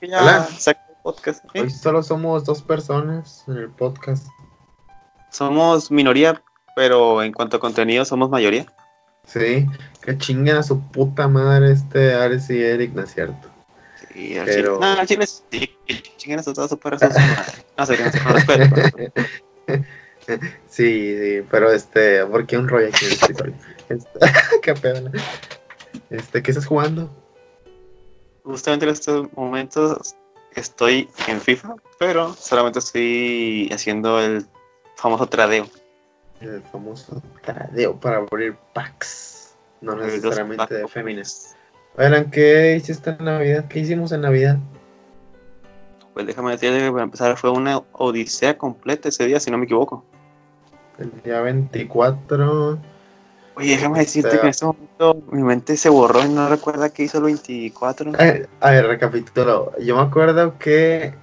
que ya Hola. saqué el podcast. ¿sí? Hoy solo somos dos personas en el podcast. Somos minoría, pero en cuanto a contenido somos mayoría. Sí, que chinguen a su puta madre este Ares y Eric, ¿no es cierto? Sí, al Pero- chile- No, al chile sí. Chinguen a su toda su perra, su madre. No sé, no sé, con respeto. Sí, sí, pero este, ¿por qué un rollo aquí en el escritorio? Este, qué pedo. Este, ¿qué estás jugando? Justamente en estos momentos estoy en FIFA, pero solamente estoy haciendo el famoso tradeo. El famoso tradeo para abrir packs. No Los necesariamente de féminas. Oigan, ¿qué hiciste en Navidad? ¿Qué hicimos en Navidad? Pues déjame decirte que para empezar fue una odisea completa ese día, si no me equivoco. El día 24. Oye, déjame decirte Pero- que en este momento mi mente se borró y no recuerda que hizo el 24. Eh, a ver, recapitulo. Yo me acuerdo que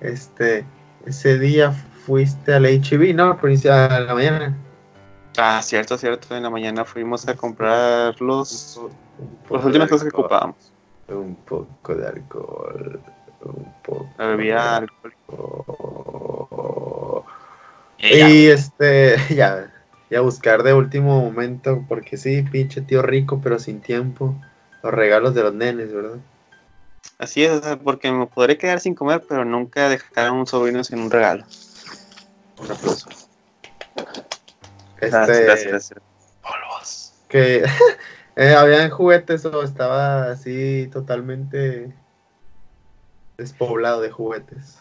este ese día fuiste al HB, ¿no? Por iniciar a la mañana. Ah, cierto, cierto. En la mañana fuimos a comprar los, las últimas cosas que alcohol, ocupábamos. Un poco de alcohol. Un poco. De alcohólica. alcohol. Y. Y este, ya, ya buscar de último momento, porque sí, pinche tío rico, pero sin tiempo. Los regalos de los nenes, ¿verdad? Así es, porque me podré quedar sin comer, pero nunca dejar a un sobrino sin un regalo. Un aplauso. Este, Gracias, gracias, gracias. Polvos. que eh, habían juguetes o estaba así totalmente despoblado de juguetes.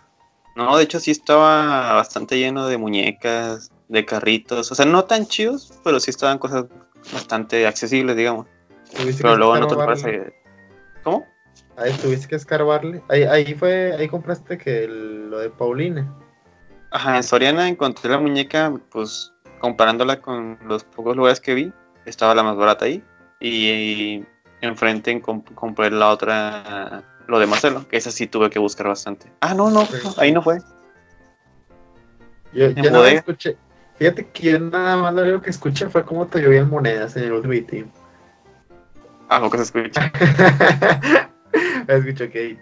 No, de hecho sí estaba bastante lleno de muñecas, de carritos. O sea, no tan chidos, pero sí estaban cosas bastante accesibles, digamos. Pero luego no te escarbarle. parece. ¿Cómo? Ahí tuviste que escarbarle. Ahí, ahí fue, ahí compraste que el- lo de Paulina. Ajá, en Soriana encontré la muñeca, pues comparándola con los pocos lugares que vi, estaba la más barata ahí. Y, enfrente comp- compré la otra, lo de Marcelo, que esa sí tuve que buscar bastante. Ah, no, no, Sí. no, ahí no fue. Yo, En más bodega. escuché. Fíjate que yo nada más lo único que escuché fue cómo te llovían monedas en el Ultimate Team. Algo que se escucha. Escucho que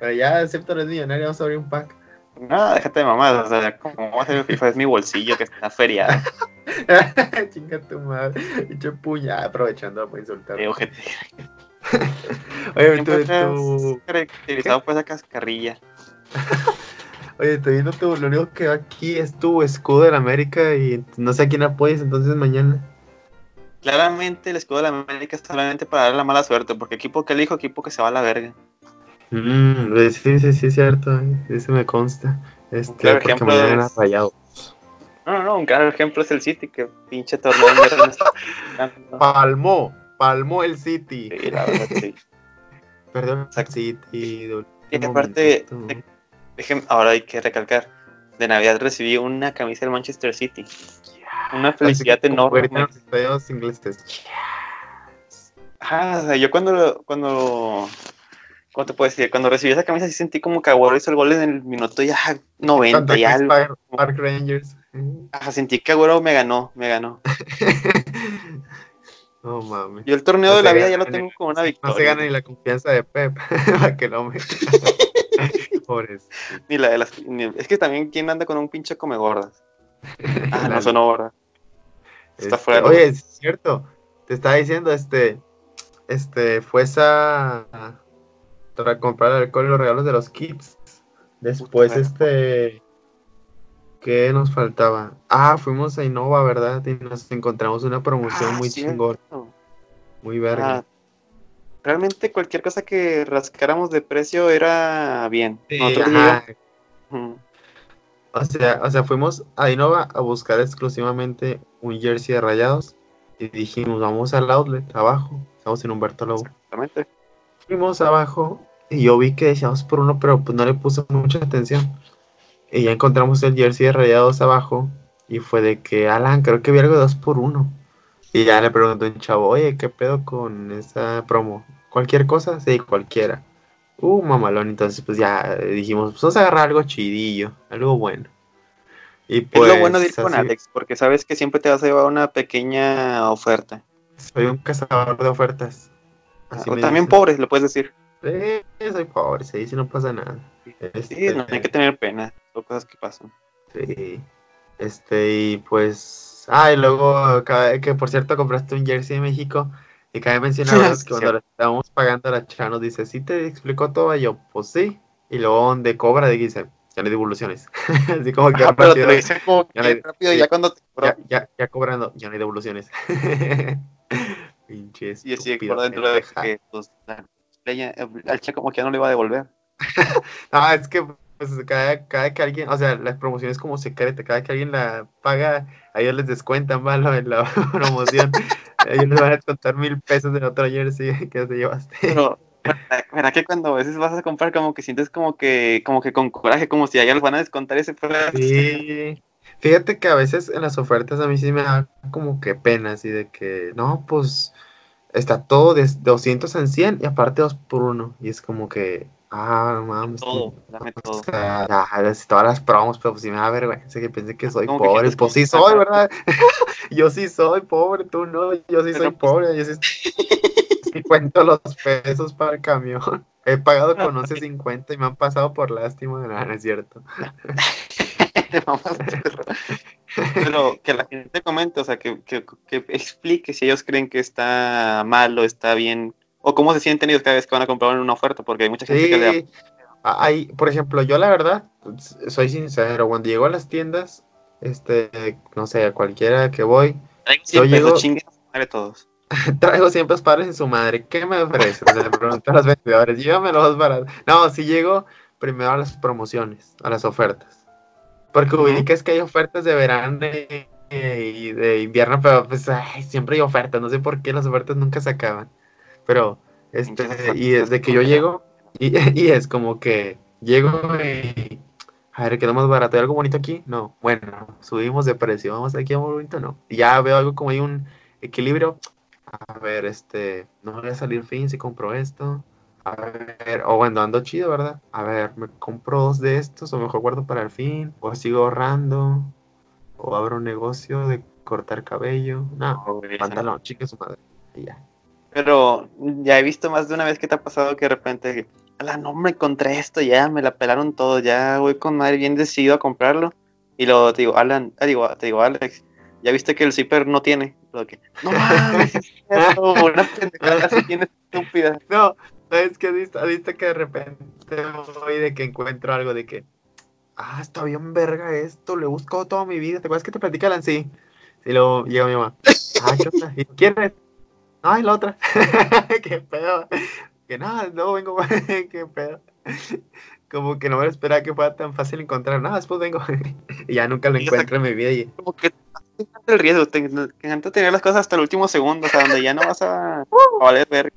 Pero ya, acepto los millonarios, vamos a abrir un pack. No, déjate de mamás, o sea, como va a ser el FIFA, es mi bolsillo que está feriado. Chinga tu madre. Dicho puña, aprovechando para insultar. Eh. Oye, tú, tú- caracterizado por esa cascarrilla. oye, estoy viendo tú, lo único que va aquí es tu escudo de la América y no sé a quién apoyes entonces mañana. Claramente el escudo de la América es solamente para dar la mala suerte, porque equipo que elijo, equipo que se va a la verga. Mm, pues sí, sí, sí, es cierto. eh, Eso me consta. Este, claro porque ejemplo mañana es- rayado. No, no, no, un claro ejemplo es el City, que pinche torneo no. Palmó, palmó el City. Sí, la verdad, sí. Perdón. City. de Y aparte, ahora hay que recalcar, de Navidad recibí una camisa del Manchester City. Una felicidad enorme. los o sea, yo cuando, cuando, ¿cómo te puedo decir? Cuando recibí esa camisa sí sentí como que Agüero hizo el gol en el minuto ya 90 Contra y algo. Park, Park Rangers. Ajá, sentí que Agüero me ganó, me ganó. no mames. Yo el torneo No de la vida ya lo tengo como una No se victoria. gana ni la confianza de Pep para que lo meta. Pobres. Ni la de las, ni- es que también, ¿quién anda con un pinche come gordas? Ah, no sonó gorda. Está Este, fuera de Oye, es cierto. Te estaba diciendo, este, este, fue esa para comprar alcohol y los regalos de los kids. Después, Puta, este, ¿qué nos faltaba? Ah, fuimos a Innova, ¿verdad? Y nos encontramos una promoción Ah, muy cierto. chingona, muy verga. Ah, realmente cualquier cosa que rascáramos de precio era bien. Sí. O sea, o sea, fuimos a Innova a buscar exclusivamente un jersey de rayados y dijimos, vamos al outlet abajo. Estamos en Humberto Lobo. Exactamente. Fuimos abajo y yo vi que decíamos por uno, pero pues no le puse mucha atención. Y ya encontramos el jersey de rayados abajo y fue de que, Alan, creo que vi algo de dos por uno. Y ya le preguntó un chavo, oye, ¿qué pedo con esa promo? ¿Cualquier cosa? Sí, cualquiera. Uh, mamalón, entonces pues ya dijimos, pues vamos a agarrar algo chidillo, algo bueno. Y pues, es lo bueno de ir con así, Alex, porque sabes que siempre te vas a llevar una pequeña oferta. soy un cazador de ofertas. Así o también dicen. pobres, lo puedes decir. Eh, soy pobre, sí, si no pasa nada. Sí, Este, no hay que tener pena, son cosas que pasan. sí. Este, y pues. Ah, y luego, que por cierto, compraste un jersey de México. Y cabe mencionar que cuando le estábamos pagando a la chava nos dice, ¿sí te explicó todo? Y yo, pues sí. Y luego, donde cobra, dice, ya le di devoluciones. Así como que Ah, pero te lo dicen como que Ya le- rápido, sí. ya cuando te ya, ya, ya cobrando, ya no hay devoluciones. Pinches. Y así por dentro de que, pues, al che como que ya no le iba a devolver. Ah, es que pues cada, cada que alguien, o sea, la promoción es como secreta, cada que alguien la paga, a ellos les descuentan malo en la promoción. A ellos les van a descontar mil pesos en otro jersey que te llevaste. Pero, ¿verdad- ¿verdad que cuando a veces vas a comprar como que sientes como que, como que con coraje, como si a ellos les van a descontar ese precio? Sí. Fíjate que a veces en las ofertas a mí sí me da como que pena, así de que, no, pues está todo de 200 en 100 y aparte 2 por 1. Y es como que, ah, no mames. Todo, dame O sea, si todas las promos, pero pues sí me da vergüenza que piense que soy Como que pobre. quieres Pues sí soy, ¿verdad? yo sí soy pobre, tú no. Yo sí Pero, soy pues, pobre. Yo sí, sí cuento los pesos para el camión. He pagado con 11.50 y me han pasado por lástima. No, no es cierto. Pero que la gente comente, o sea, que, que, que explique si ellos creen que está mal o está bien, o cómo se sienten ellos cada vez que van a comprar una oferta, porque hay mucha gente que le. Hay, por ejemplo, yo la verdad, soy sincero, cuando llego a las tiendas, este, no sé, a cualquiera que voy, traigo Yo 100 pesos, llego- su madre todos. Traigo siempre los padres en su madre. ¿Qué me ofreces? Le pregunto a los vendedores. Llévame los baratos. No, si llego primero a las promociones, a las ofertas. Porque Ujú. ubicas que hay ofertas de verano y y de invierno, pero pues ay, siempre hay ofertas. No sé por qué las ofertas nunca se acaban. Pero, este, y desde que yo llego, y, y es como que llego y. A ver, quedó más barato. ¿Hay algo bonito aquí? No. Bueno, subimos de precio. Vamos aquí a algo bonito, no. Y ya veo algo como hay un equilibrio. A ver, este, no voy a salir fin si compro esto. A ver, o bueno, ando chido, ¿verdad? A ver, me compro dos de estos, o mejor guardo para el fin, o sigo ahorrando, o abro un negocio de cortar cabello. No, pantalón, chique su madre. Y ya. Pero ya he visto más de una vez que te ha pasado que de repente, la no me encontré esto, ya me la pelaron todo, ya voy con madre bien decidido a comprarlo. Y luego te digo, Alan, ah, digo, te digo, Alex, ya viste que el zipper no tiene. Lo que, no mames, una pendejada así tiene estúpida. No, ¿sabes qué? ¿Viste, viste que de repente voy de que encuentro algo de que, ah, está bien verga esto, lo he buscado toda mi vida. ¿Te acuerdas que te platica Alan? Sí. Y luego llega mi mamá, ah, ¿qué onda? ¿Y quién es? La otra. qué pedo. Que nada, no vengo, qué pedo. Como que no me esperaba que fuera tan fácil encontrar. Nada, después vengo. y ya nunca lo encuentro en mi vida. Y, Como que el riesgo, te, encanta tener las cosas hasta el último segundo, o sea, donde ya no vas a, a valer ver.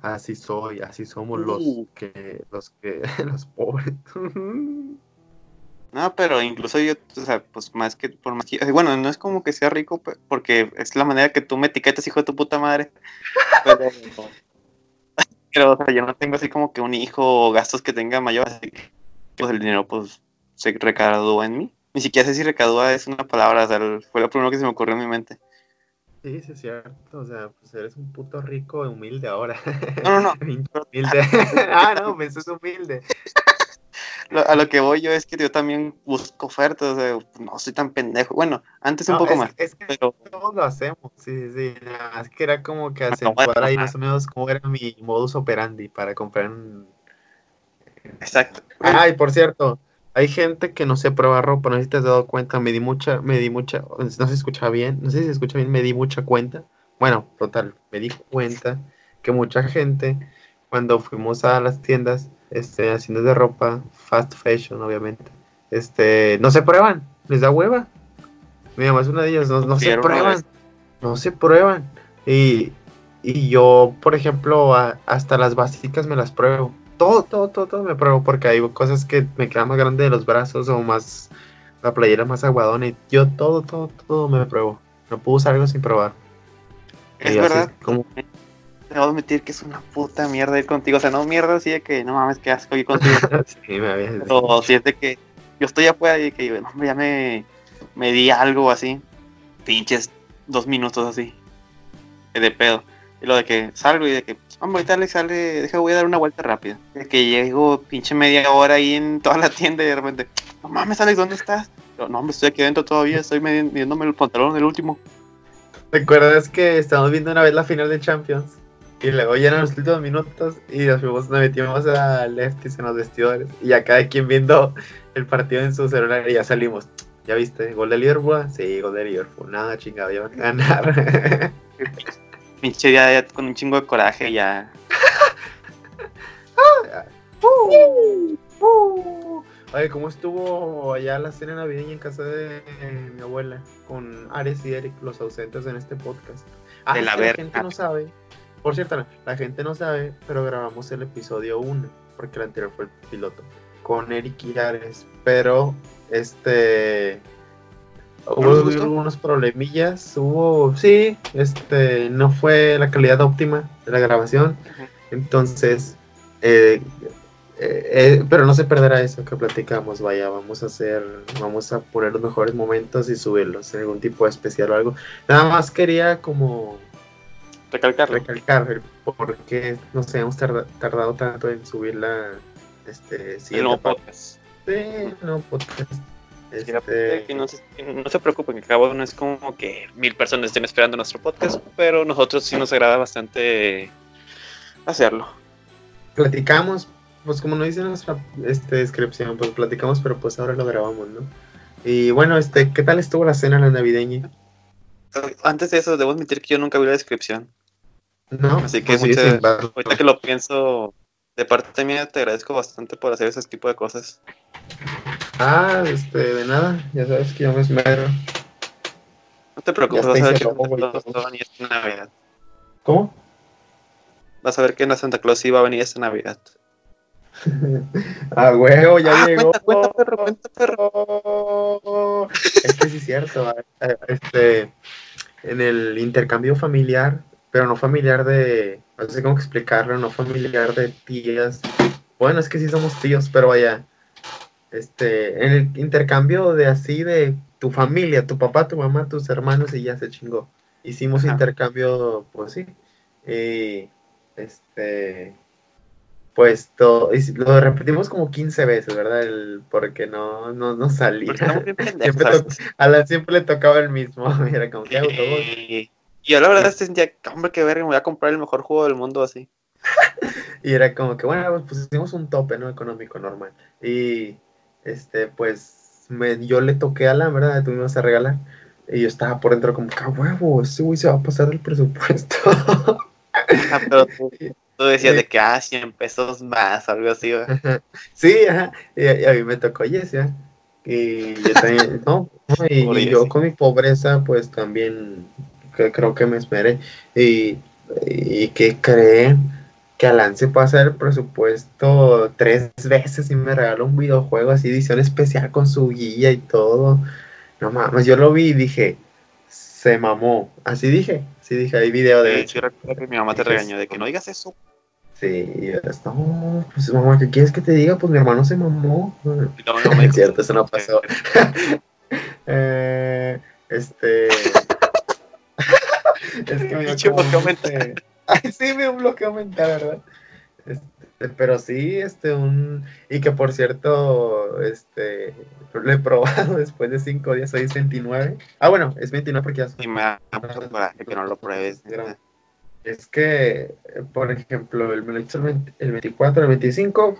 así soy, así somos los Uh. que, los que, los pobres. No, pero incluso yo, o sea, pues más que, por más que, bueno, no es como que sea rico, porque es la manera que tú me etiquetas, hijo de tu puta madre. Pero, pero, o sea, yo no tengo así como que un hijo o gastos que tenga mayor, así que pues el dinero pues se recadúa en mí. Ni siquiera sé si recadúa es una palabra, o sea, fue lo primero que se me ocurrió en mi mente. Sí, sí, es cierto. O sea, pues eres un puto rico y humilde ahora. No, no, no. Humilde. ah, no, pues es humilde. Lo- a lo que voy yo es que yo también busco ofertas, o sea, no soy tan pendejo. Bueno, antes un No, poco es, más, es que pero todos lo hacemos. Sí, sí. Nada más que era como que Ah, no, acentuar bueno, ahí más o menos cómo era mi modus operandi para comprar un. exacto. Ay, por cierto, hay gente que no se prueba ropa, no sé si te has dado cuenta, me di mucha, me di mucha, no se escucha bien, no sé si se escucha bien, me di mucha cuenta. Bueno, total, me di cuenta que mucha gente, cuando fuimos a las tiendas, este, haciendo de ropa, fast fashion, obviamente, este, no se prueban, les da hueva. Mi mamá es una de ellas, no, no se prueban, no se prueban. Y, y yo, por ejemplo, a- hasta las básicas me las pruebo. Todo, todo, todo, todo me pruebo porque hay cosas que me quedan más grande de los brazos o más, la playera más aguadona y yo todo, todo, todo me pruebo. No puedo usar algo sin probar. Es Y así verdad, como- debo admitir que es una puta mierda ir contigo. O sea, no mierda así de que no mames, qué asco ir contigo. sí, me habías o si es de que yo estoy afuera y que no, hombre, ya me, me di algo así. Pinches dos minutos así. De pedo. Y lo de que salgo y de que Hombre, ahorita le sale, deja, voy a dar una vuelta rápida. De que llego pinche media hora ahí en toda la tienda y de repente, no mames, Alex, ¿dónde estás? No, hombre, estoy aquí adentro todavía, estoy midiéndome el pantalón, el último. ¿Te acuerdas que estábamos viendo una vez la final de Champions? Y luego llenan los últimos minutos y nos fuimos, nos metimos a Lefties en los vestidores. Y a cada quien viendo el partido en su celular y ya salimos. ¿Ya viste? ¿Gol de Liverpool? Sí, gol de Liverpool. Nada, chingado, ya van a ganar. Pinche ya, con un chingo de coraje ya. Oye, ¿cómo estuvo allá la cena navideña en casa de mi abuela? Con Ares y Eric, los ausentes en este podcast. Ah, la, la gente no sabe. Por cierto, la gente no sabe, pero grabamos el episodio 1, porque el anterior fue el piloto, con Eric y Ares. Pero, este Hubo algunos problemillas, hubo, sí, este, no fue la calidad óptima de la grabación, entonces, eh, eh, eh, pero no se perderá eso que platicamos, vaya, vamos a hacer, vamos a poner los mejores momentos y subirlos en algún tipo de especial o algo. Nada más quería como recalcar, recalcar por qué nos hemos tardado tanto en subir la, este, el nuevo podcast. Sí, no podcast. Este... Que no, se, no se preocupen, que cabo no es como que mil personas estén esperando nuestro podcast, pero nosotros sí nos agrada bastante hacerlo. Platicamos, pues como no dice nuestra este, descripción, pues platicamos, pero pues ahora lo grabamos, ¿no? Y bueno, este, ¿qué tal estuvo la cena la navideña? Antes de eso, debo admitir que yo nunca vi la descripción. No, así que pues ahorita que lo pienso, de parte mía te agradezco bastante por hacer ese tipo de cosas. Ah, este, de nada, ya sabes que yo me esmero. No te preocupes, vas a ver que va a venir esta Navidad. ¿Cómo? Vas a ver que la Santa Claus iba a venir esta Navidad. ah, huevo, ya ah, llegó. Cuenta, cuenta, perro, cuenta, perro. Es que sí es cierto. Este, en el intercambio familiar, pero no familiar de, no sé cómo explicarlo, no familiar de tías. Bueno, es que sí somos tíos, pero vaya, este, en el intercambio de así de tu familia, tu papá, tu mamá, tus hermanos y ya se chingó. Hicimos intercambio, pues sí. Y este, pues todo, lo repetimos como 15 veces, ¿verdad? El, porque no, no, no salía. siempre, a la siempre le tocaba el mismo. Era como que todo. Y yo la verdad sentía, hombre, que verga, me voy a comprar el mejor juego del mundo así. y era como que, bueno, pues hicimos un tope, ¿no? Económico normal. Y este, pues me, yo le toqué a la verdad, vas a regalar. Y yo estaba por dentro como, ¡qué huevo! Ese güey se va a pasar el presupuesto. Ah, pero tú, decías de que, ah, 100 pesos más, algo así, Sí, ajá. Y, a mí me tocó yes, ya. Y yo también, no, y, yo con mi pobreza, pues también creo que me esperé. Y, y que creen que Alan se pasa el presupuesto tres veces y me regaló un videojuego así, edición especial con su guía y todo. No mames, yo lo vi y dije, se mamó. Así dije, sí dije, hay video de... hecho, recuerdo que mi mamá te regañó de que no digas eso. Sí, no, pues mamá, ¿qué quieres que te diga? Pues mi hermano se mamó. No, no, me es cierto, eso no pasó. eh, este... es que me dio como este... sí, me un bloqueo mental, ¿verdad? Este, pero sí, este, un. Y que por cierto, este. Lo he probado después de 5 días, hoy es 29. Ah, bueno, es 29 porque ya. Y me da que no lo pruebes. Es que, por ejemplo, el, el 24, el 25,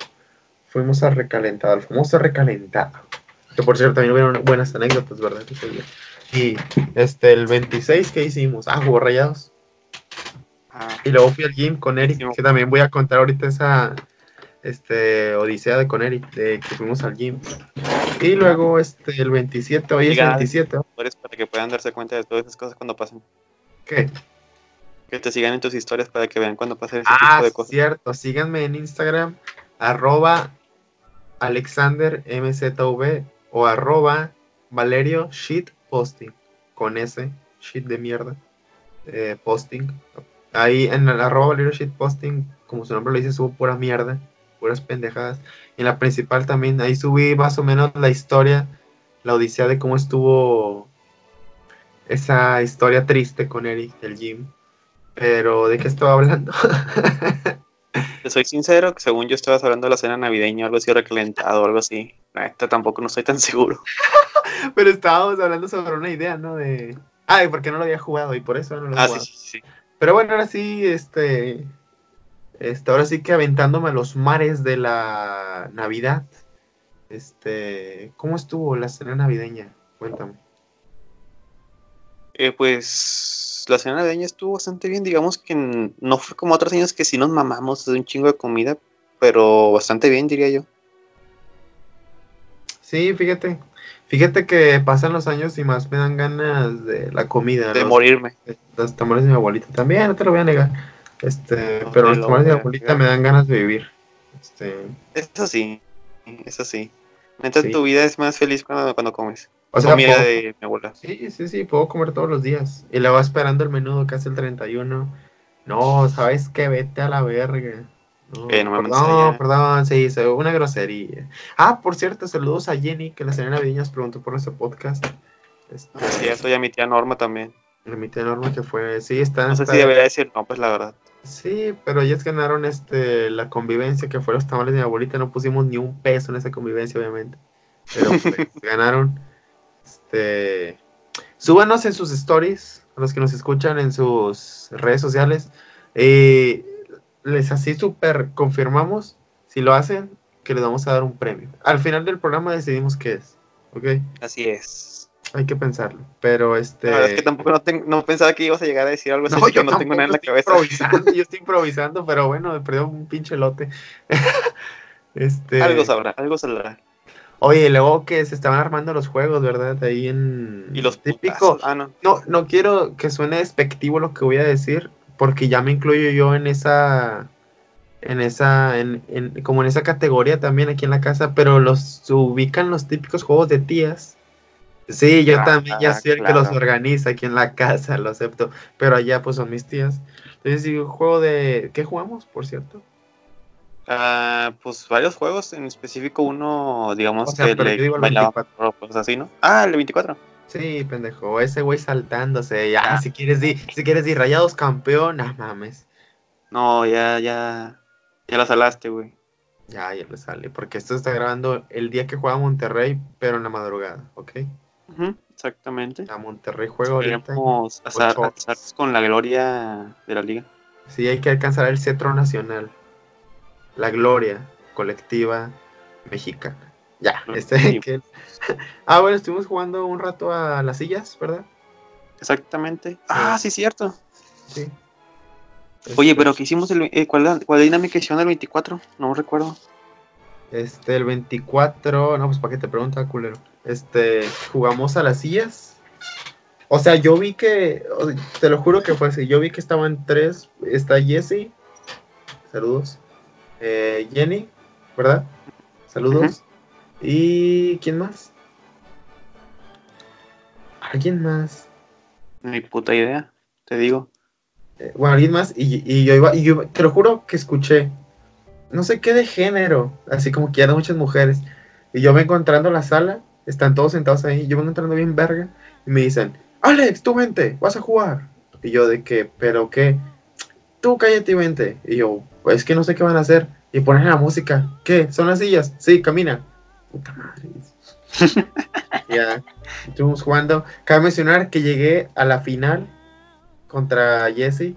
fuimos a recalentado, al famoso recalentado. Que por cierto, también hubieron buenas anécdotas, ¿verdad? Y este, el 26, ¿qué hicimos? Ah, jugó rayados. Y luego fui al gym con Eric, que también voy a contar ahorita esa este, odisea de con Eric, de que fuimos al gym. Y luego este, el 27, hoy es el 27. Para que puedan darse cuenta de todas esas cosas cuando pasen. ¿Qué? Que te sigan en tus historias para que vean cuando pasen ese ah, tipo de cosas. cierto, síganme en Instagram, arroba alexandermzv o arroba valerio shit posting, con ese, shit de mierda, eh, posting, Ahí en el arroba leadership posting, como su nombre lo dice, subo pura mierda, puras pendejadas. Y en la principal también, ahí subí más o menos la historia, la odisea de cómo estuvo esa historia triste con Eric, el gym. Pero, ¿de qué estaba hablando? Te soy sincero, que según yo estabas hablando de la cena navideña, algo así recalentado, algo así. Esta tampoco no estoy tan seguro. Pero estábamos hablando sobre una idea, ¿no? De. Ay, porque no lo había jugado y por eso no lo he Ah, jugado. sí, sí, sí. Pero bueno, ahora sí, este. Este, ahora sí que aventándome a los mares de la Navidad. Este. ¿Cómo estuvo la cena navideña? Cuéntame. Eh, pues la cena navideña estuvo bastante bien, digamos que no fue como otros años que sí nos mamamos de un chingo de comida, pero bastante bien, diría yo. Sí, fíjate. Fíjate que pasan los años y más me dan ganas de la comida. De los- morirme. Los tamales de mi abuelita también, no te lo voy a negar. Este, No pero los lo tamales de mi abuelita me dan ganas de vivir. Este, Eso sí, eso sí. Neta, Sí. tu vida es más feliz cuando, cuando comes. o sea, Comida puedo- de mi abuela. sí, sí, sí, puedo comer todos los días. Y luego esperando el menudo que hace el 31. No, ¿sabes qué? Vete a la verga. No, Eh, no me mandes perdón, perdón, sí, se- una grosería. Ah, por cierto, saludos a Jenny, que la señora nos preguntó por nuestro podcast. Este, Sí, eso ya mi tía Norma también. la mitad enorme que fue, sí, está, No sé está- si debería decir no, pues la verdad. Sí, pero ellas ganaron este la convivencia que fue los tamales de mi abuelita, no pusimos ni un peso en esa convivencia, obviamente. Pero pues, ganaron. Este súbanos en sus stories, a los que nos escuchan en sus redes sociales. eh, les así súper confirmamos, si lo hacen, que les vamos a dar un premio. Al final del programa decidimos qué es. ¿Ok? Así es. Hay que pensarlo. Pero este. La verdad es que tampoco no, pensaba que ibas a llegar a decir algo así, No, yo no tengo nada en la cabeza. yo estoy improvisando, pero bueno, me perdió un pinche lote. este, Algo sabrá, algo saldrá. Oye, luego que se estaban armando los juegos, ¿verdad? Ahí en. Y los típico. putazos. Ah, no. No, no quiero que suene despectivo lo que voy a decir, porque ya me incluyo yo en esa. En esa. En, en- como en esa categoría también aquí en la casa, pero los ubican los típicos juegos de tías. Sí, yo Ah, también ya soy el que los organiza aquí en la casa, lo acepto. Pero allá pues son mis tías. Entonces, sí, un juego de. ¿Qué jugamos, por cierto? Ah, pues varios juegos, en específico uno, digamos, O sea, que pero le yo digo el bailaba 24. pues así, ¿no? Ah, el 24. Sí, pendejo, ese güey saltándose. Ya, Ah. si quieres di, si quieres di rayados campeón, no mames. No, ya, ya, ya la salaste, güey. Ya, ya le sale, porque esto está grabando el día que juega Monterrey, pero en la madrugada, ¿ok? Ujú, exactamente. A Monterrey juega ahorita. Azar- azarnos con la gloria de la liga. Sí, hay que alcanzar el cetro nacional. La gloria colectiva mexicana. Ya, este. sí. que- Ah, bueno, estuvimos jugando un rato a las sillas, ¿verdad? Exactamente. Ah, sí, cierto. Sí. Oye, Este, pero ¿qué hicimos? El, eh, ¿cuál, ¿Cuál dinámica hicieron el 24? No recuerdo. Este, el 24, no, pues para qué te pregunta, culero. Este, jugamos a las sillas. O sea, yo vi que, te lo juro que fue así, yo vi que estaban tres, está Jesse, saludos, eh, Jenny, ¿verdad? Saludos. ¿Y quién más? ¿Alguien más? Ni puta idea, te digo. Eh, bueno, alguien más, y, y yo iba, y yo te lo juro que escuché, no sé qué de género, así como que ya eran muchas mujeres, y yo vengo entrando a la sala, están todos sentados ahí, yo vengo entrando bien verga, y me dicen, Alex, tú vente, vas a jugar, y yo de qué, pero qué, tú cállate y vente, y yo, pues que no sé qué van a hacer, y ponen la música, ¿qué? ¿Son las sillas? Sí, camina, puta madre. ya, estuvimos jugando, cabe mencionar que llegué a la final, contra Jesse.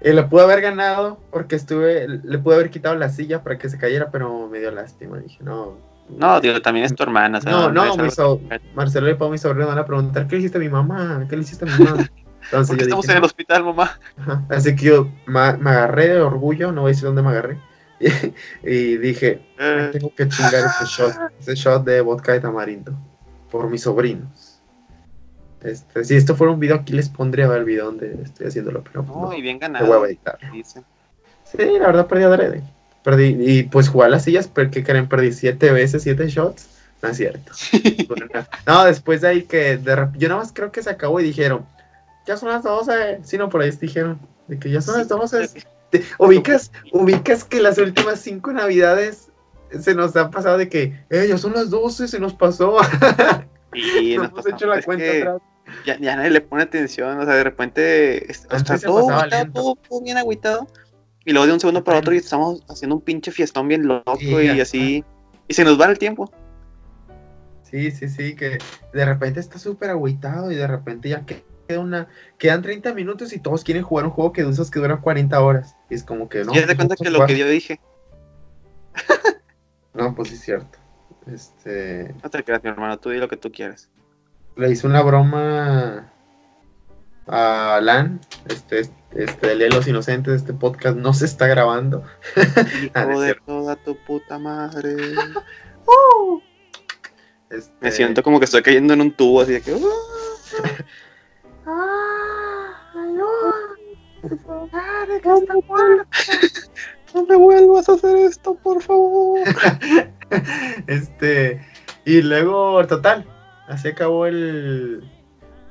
Y le pude haber ganado porque estuve, le pude haber quitado la silla para que se cayera, pero me dio lástima. Dije, no. No, digo, también es tu hermana. no, no, mi so- Marcelo y Pau, mi sobrino, van a preguntar, ¿qué le hiciste a mi mamá? ¿Qué le hiciste a mi mamá? Entonces ¿Por qué yo estamos dije, en el hospital, mamá? Ajá. Así que yo me agarré de orgullo, no voy a decir dónde me agarré. y dije, Eh, tengo que chingar ese shot, ese shot de vodka de tamarindo por mis sobrinos. Este, si esto fuera un video, aquí les pondría el video donde estoy haciéndolo, pero no, no, y bien ganado. voy a editar. dice. Sí, la verdad perdí adrede. Perdí, y pues jugar a las sillas, porque creen, perdí siete veces, siete shots. No es cierto. no, después de ahí que de yo nada más creo que se acabó y dijeron, ya son las 12. Sí, no, por ahí dijeron, de que ya son las 12. Ubicas, ubicas que las últimas cinco navidades se nos ha pasado de que, eh, ya son las 12, se nos pasó. Y no nos hemos hecho la Es cuenta atrás. ya, ya nadie le pone atención, o sea, de repente está, todo, todo- todo bien agüitado. Y luego de un segundo para otro y estamos haciendo un pinche fiestón bien loco Sí, y así. Y se nos va el tiempo. Sí, sí, sí, que de repente está súper agüitado y de repente ya que- queda una, quedan 30 minutos y todos quieren jugar un juego que de esos que duran 40 horas. Y es como que no. y haz de cuenta que lo que yo dije, No, pues sí es cierto. Este, no te creas, mi hermano, tú di lo que tú quieres. le hice una broma a Alan, este, este, de los Inocentes, este podcast no se está grabando. Ah, Hijo de toda tu puta madre. Este, Me siento como que estoy cayendo en un tubo así de que. "Uh". No me vuelvas a hacer esto, por favor. Este, y luego, total, así acabó el,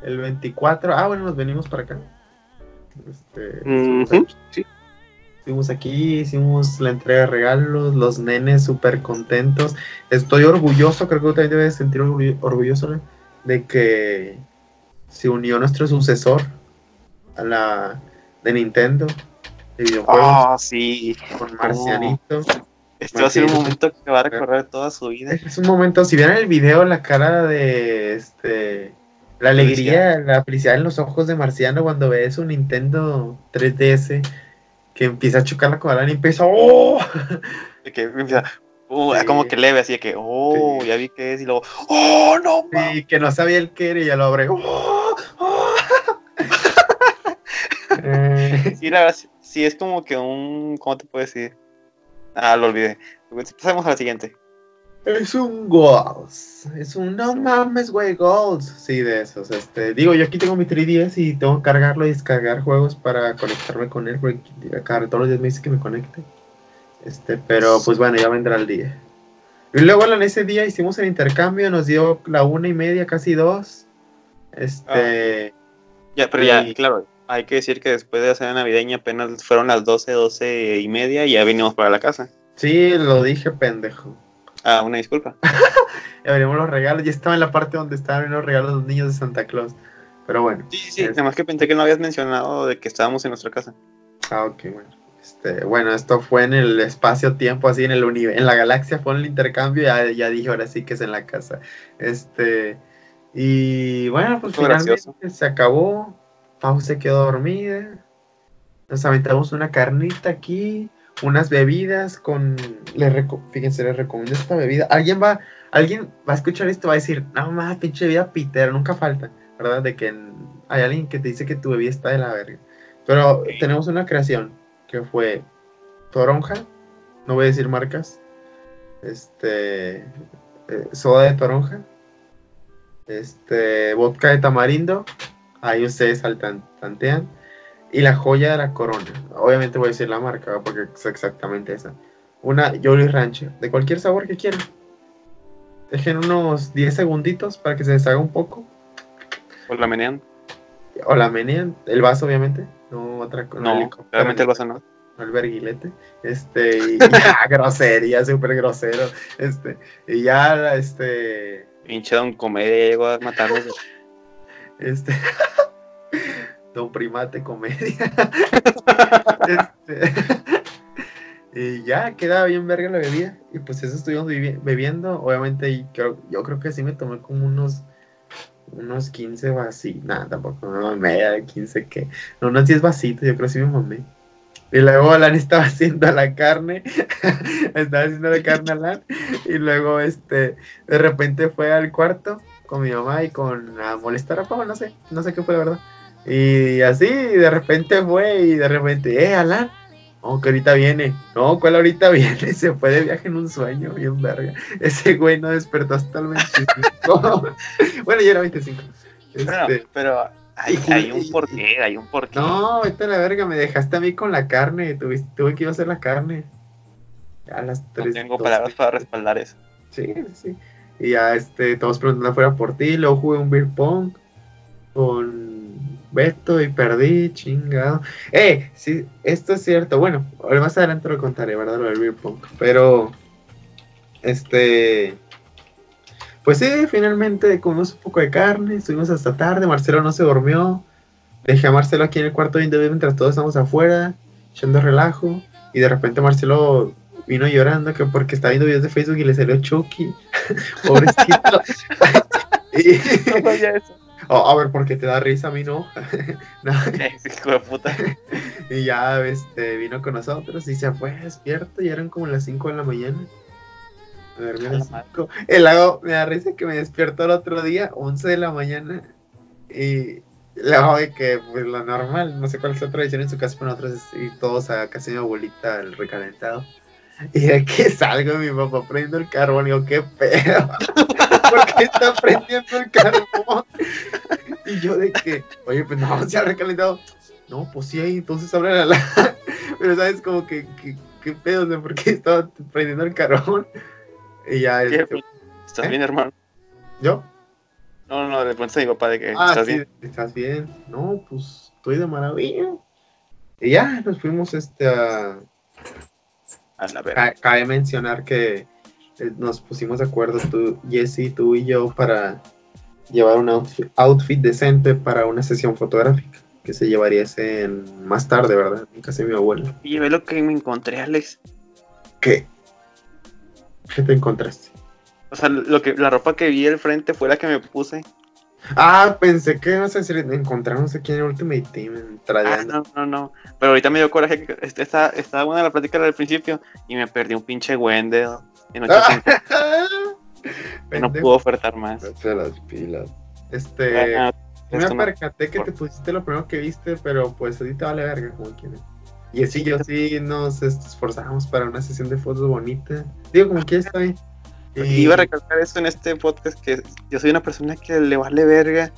el 24. Ah, bueno, nos venimos para acá. Este, sí. Estuvimos aquí, hicimos la entrega de regalos, los nenes súper contentos. Estoy orgulloso, creo que tú también debes sentir orgullo- orgulloso ¿no? de que se unió nuestro sucesor a la de Nintendo de videojuegos Ah, sí. con Marcianito. Este va a ser un momento que va a recorrer toda su vida. Es un momento, si vieran el video, la cara de este. La alegría, la felicidad en los ojos de Marciano cuando ve su Nintendo 3DS que empieza a chocarla con Alan y empieza. ¡Oh! Que empieza, uh, Sí. como que leve, así de que, oh, Sí. ya vi que es, y luego, oh, no. Y que no sabía el que era y ya lo abre. ¡Oh! ¡Oh! Sí, la verdad, sí, sí, es como que un, ¿cómo te puedo decir? Ah, lo olvidé. Pasemos a la siguiente. es un Goals. Es un no mames, güey, Goals. Sí, de esos. Este, digo, yo aquí tengo mi 3DS y tengo que cargarlo y descargar juegos para conectarme con él. Porque cada todos los días me dice que me conecte. Este, pero pues bueno, ya vendrá el día. Y luego en ese día hicimos el intercambio, nos dio la una y media, casi dos. Este, Ya, pero ya, Y- claro, hay que decir que después de la cena navideña apenas fueron las 12, 12 y media y ya vinimos para la casa. sí, lo dije, pendejo. Ah, una disculpa. Ya abrimos los regalos, ya estaba en la parte donde estaban los regalos los niños de Santa Claus. Pero bueno. Sí, sí, sí, Es- nada más que pensé que no habías mencionado de que estábamos en nuestra casa. Ah, ok, bueno. Este, bueno, esto fue en el espacio-tiempo, así en el universo, en la galaxia fue en el intercambio, ya, ya dije, ahora sí que es en la casa. Este, y bueno, pues Fue finalmente gracioso. se acabó, Pau se quedó dormida, nos aventamos una carnita aquí, unas bebidas con, reco- fíjense, les recomiendo esta bebida. Alguien va, alguien va a escuchar esto va a decir, no más, pinche bebida pitera, nunca falta, ¿verdad? De que hay alguien que te dice que tu bebida está de la verga. Pero Sí. tenemos una creación que fue toronja, no voy a decir marcas, este, eh, soda de toronja, este, vodka de tamarindo, ahí ustedes saltan, tantean, y la joya de la corona, obviamente voy a decir la marca, porque es exactamente esa, una Jolly Rancher, de cualquier sabor que quieran. Dejen unos 10 segunditos para que se deshaga un poco, Por la menean. o la menean, el vaso obviamente, no otra cosa. No, realmente el vaso no. el verguilete, este, y ya, grosería, súper grosero, este, y ya, este, Pinche don comedia llegó a matarnos. este, Don Primate Comedia, este, y ya, quedaba bien verga la bebida, y pues eso estuvimos bebi- bebiendo, obviamente, y creo, yo creo que sí me tomé como unos, unos 15 vasitos, nada, tampoco, no media, 15 que, no, unos 10 vasitos, yo creo que sí me mamé. Y luego Alan estaba haciendo la carne, estaba haciendo la carne Alan, y luego este, de repente fue al cuarto con mi mamá y con a molestar a Pau, no sé, no sé qué fue la verdad. Y así, de repente fue, y de repente, eh, Alan, no, que ahorita viene, no, ¿cuál ahorita viene? Se fue de viaje en un sueño, bien verga. Ese güey no despertó hasta el 25. bueno, ya era 25. Bueno, Este, pero hay, hay un porqué, hay un porqué. no, vete a la verga, me dejaste a mí con la carne. Tuve, tuve que ir a hacer la carne. A las No 3. tengo palabras para respaldar eso. Sí, sí. Y ya este, todos preguntando fuera por ti. Luego jugué un beer pong con Beto y perdí, chingado. Eh, sí, esto es cierto. Bueno, más adelante lo contaré, ¿verdad? Lo del beer pong. Pero, este. pues sí, finalmente comimos un poco de carne, estuvimos hasta tarde, Marcelo no se durmió, dejé a Marcelo aquí en el cuarto viendo mientras todos estamos afuera, echando relajo, y de repente Marcelo vino llorando que porque está viendo videos de Facebook y le salió Chucky, pobrecito. y, No sabía eso. Oh, a ver, porque te da risa a mí, ¿no? No, Hijo de puta. Y ya este, vino con nosotros y se fue despierto y eran como las 5 de la mañana. A ver, A la madre. cinco. El lago me da risa que me despierto el otro día, 11 de la mañana. Y luego de que, pues lo normal, no sé cuál es la tradición en su casa, pero nosotros ir todos a casa de mi abuelita, el recalentado. Y de que salgo mi papá prendo el carbón y digo, ¿qué pedo? ¿Por qué está prendiendo el carbón? Y yo de que, oye, pues no, se ha recalentado. No, pues sí, ahí, entonces abre la Pero sabes, como que, que, qué pedo, sea, ¿por qué estaba prendiendo el carbón? Y ya, ¿Qué? este, ¿Estás ¿Eh? bien, hermano? yo, No, no, le preguntas a mi papá de que ah, estás sí, bien. ¿estás bien? No, pues estoy de maravilla. Y ya, nos fuimos este a, A la verga. Ca- Cabe mencionar que nos pusimos de acuerdo, tú, Jesse, tú y yo, para llevar un outfit, outfit decente para una sesión fotográfica que se llevaría ese en- más tarde, ¿verdad? En casa de mi abuela. Y ve lo que me encontré, Alex. ¿Qué? ¿Qué te encontraste? O sea, lo que, la ropa que vi al frente fue la que me puse. Ah, pensé que ibas a decir encontrarnos aquí en Ultimate Team, en Ah, no, no, no. Pero ahorita me dio coraje que estaba, estaba buena la plática del principio y me perdí un pinche Wendell en 800 que no pudo ofertar más. Vete a las pilas. Este. Ah, Me no- percaté que te pusiste lo primero que viste, pero pues ahorita vale verga como quieras. Y así yo sí nos esforzamos para una sesión de fotos bonita. Digo, como quieras está bien. Y- Iba a recalcar eso en este podcast que yo soy una persona que le vale verga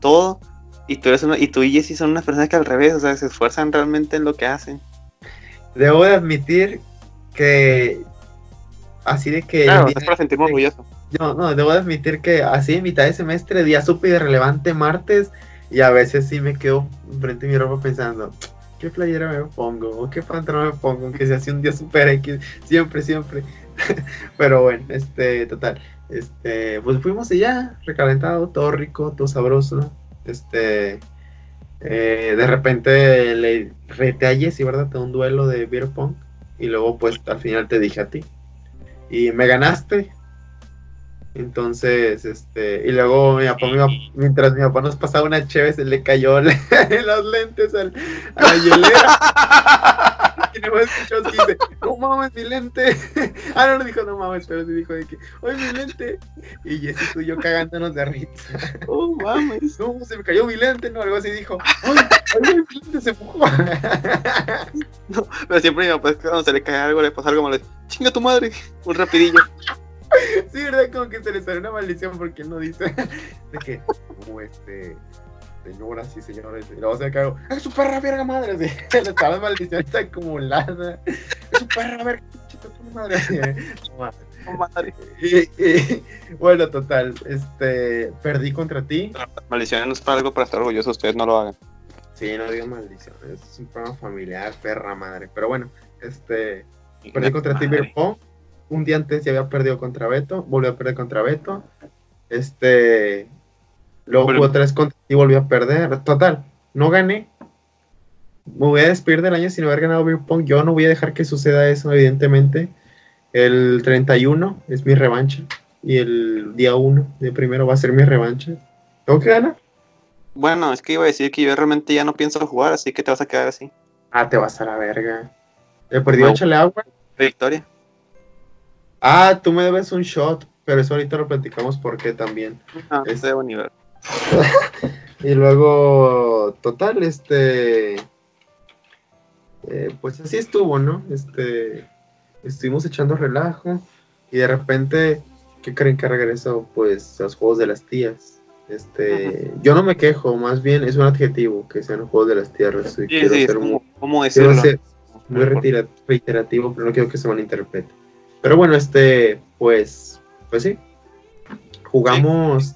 todo y tú eres una, y tú y Jessy son unas personas que al revés, o sea, se esfuerzan realmente en lo que hacen. Debo de admitir que así de que Claro, es para sentirme orgulloso. No, no, debo de admitir que así en mitad de semestre, día súper irrelevante martes, y a veces sí me quedo frente a mi ropa pensando, ¿qué playera me pongo? ¿O qué pantalón me pongo? Aunque sea así un día súper X, siempre, siempre. Pero bueno, este, total. Este, pues fuimos allá, recalentado, todo rico, todo sabroso. Este, eh, de repente le rete a Jessy, ¿verdad? Te un duelo de beer pong, y luego pues al final te dije a ti. Y me ganaste, entonces, este, y luego mi papá, mi papá- mientras mi papá nos pasaba una chévere, se le cayó le- los lentes al, a la hielera. y no escuchó así, dice, no mames, mi lente. ah, no, no dijo no mames, pero sí dijo de que, ¡ay, mi lente! Y Jessy tú y yo cagándonos de risa. Oh, mames. No, se me cayó mi lente, no, algo así dijo, ¡ay, ay mi lente se mojó! Pero siempre mi papá cuando se le cae algo, le pasa algo malo, chinga tu madre, un rapidillo. Sí, ¿verdad? Como que se le sale una maldición porque él no dice de que, como este, señoras y señores, y luego se cago, es su perra verga madre, así, le está la maldición está acumulada, es su perra verga, madre, no madre. y, y, bueno, total, este, perdí contra ti, Maldición no es para algo para estar orgulloso, ustedes no lo hagan. sí, no digo maldición, es un programa familiar, perra madre, pero bueno, este, Perdí contra ti Pong. Un día antes ya había perdido contra Beto. Volvió a perder contra Beto. Este. Luego Pero- jugó tres contra ti y volvió a perder. Total, no gané. Me voy a despedir del año sin haber ganado Beer Pong. Yo no voy a dejar que suceda eso, evidentemente. El 31 es mi revancha. Y el día 1 de primero va a ser mi revancha. ¿Tengo que ganar? Bueno, es que iba a decir que yo realmente ya no pienso jugar, así que te vas a quedar así. Ah, te vas a la verga. He perdido, No. échale agua. Victoria. Ah, tú me debes un shot. Pero eso ahorita lo platicamos por qué también. No, Es- de nivel. Y luego, total, este. eh, pues así estuvo, ¿no? Este. Estuvimos echando relajo. Y de repente, ¿qué creen que regresó? Pues los juegos de las tías. Este. Yo no me quejo, más bien es un adjetivo que sean los juegos de las tías. Sí, quiero sí, es ser muy- como, ¿cómo quiero ser muy reiterativo, pero no quiero que se malinterprete. Pero bueno, este, pues, pues sí. Jugamos,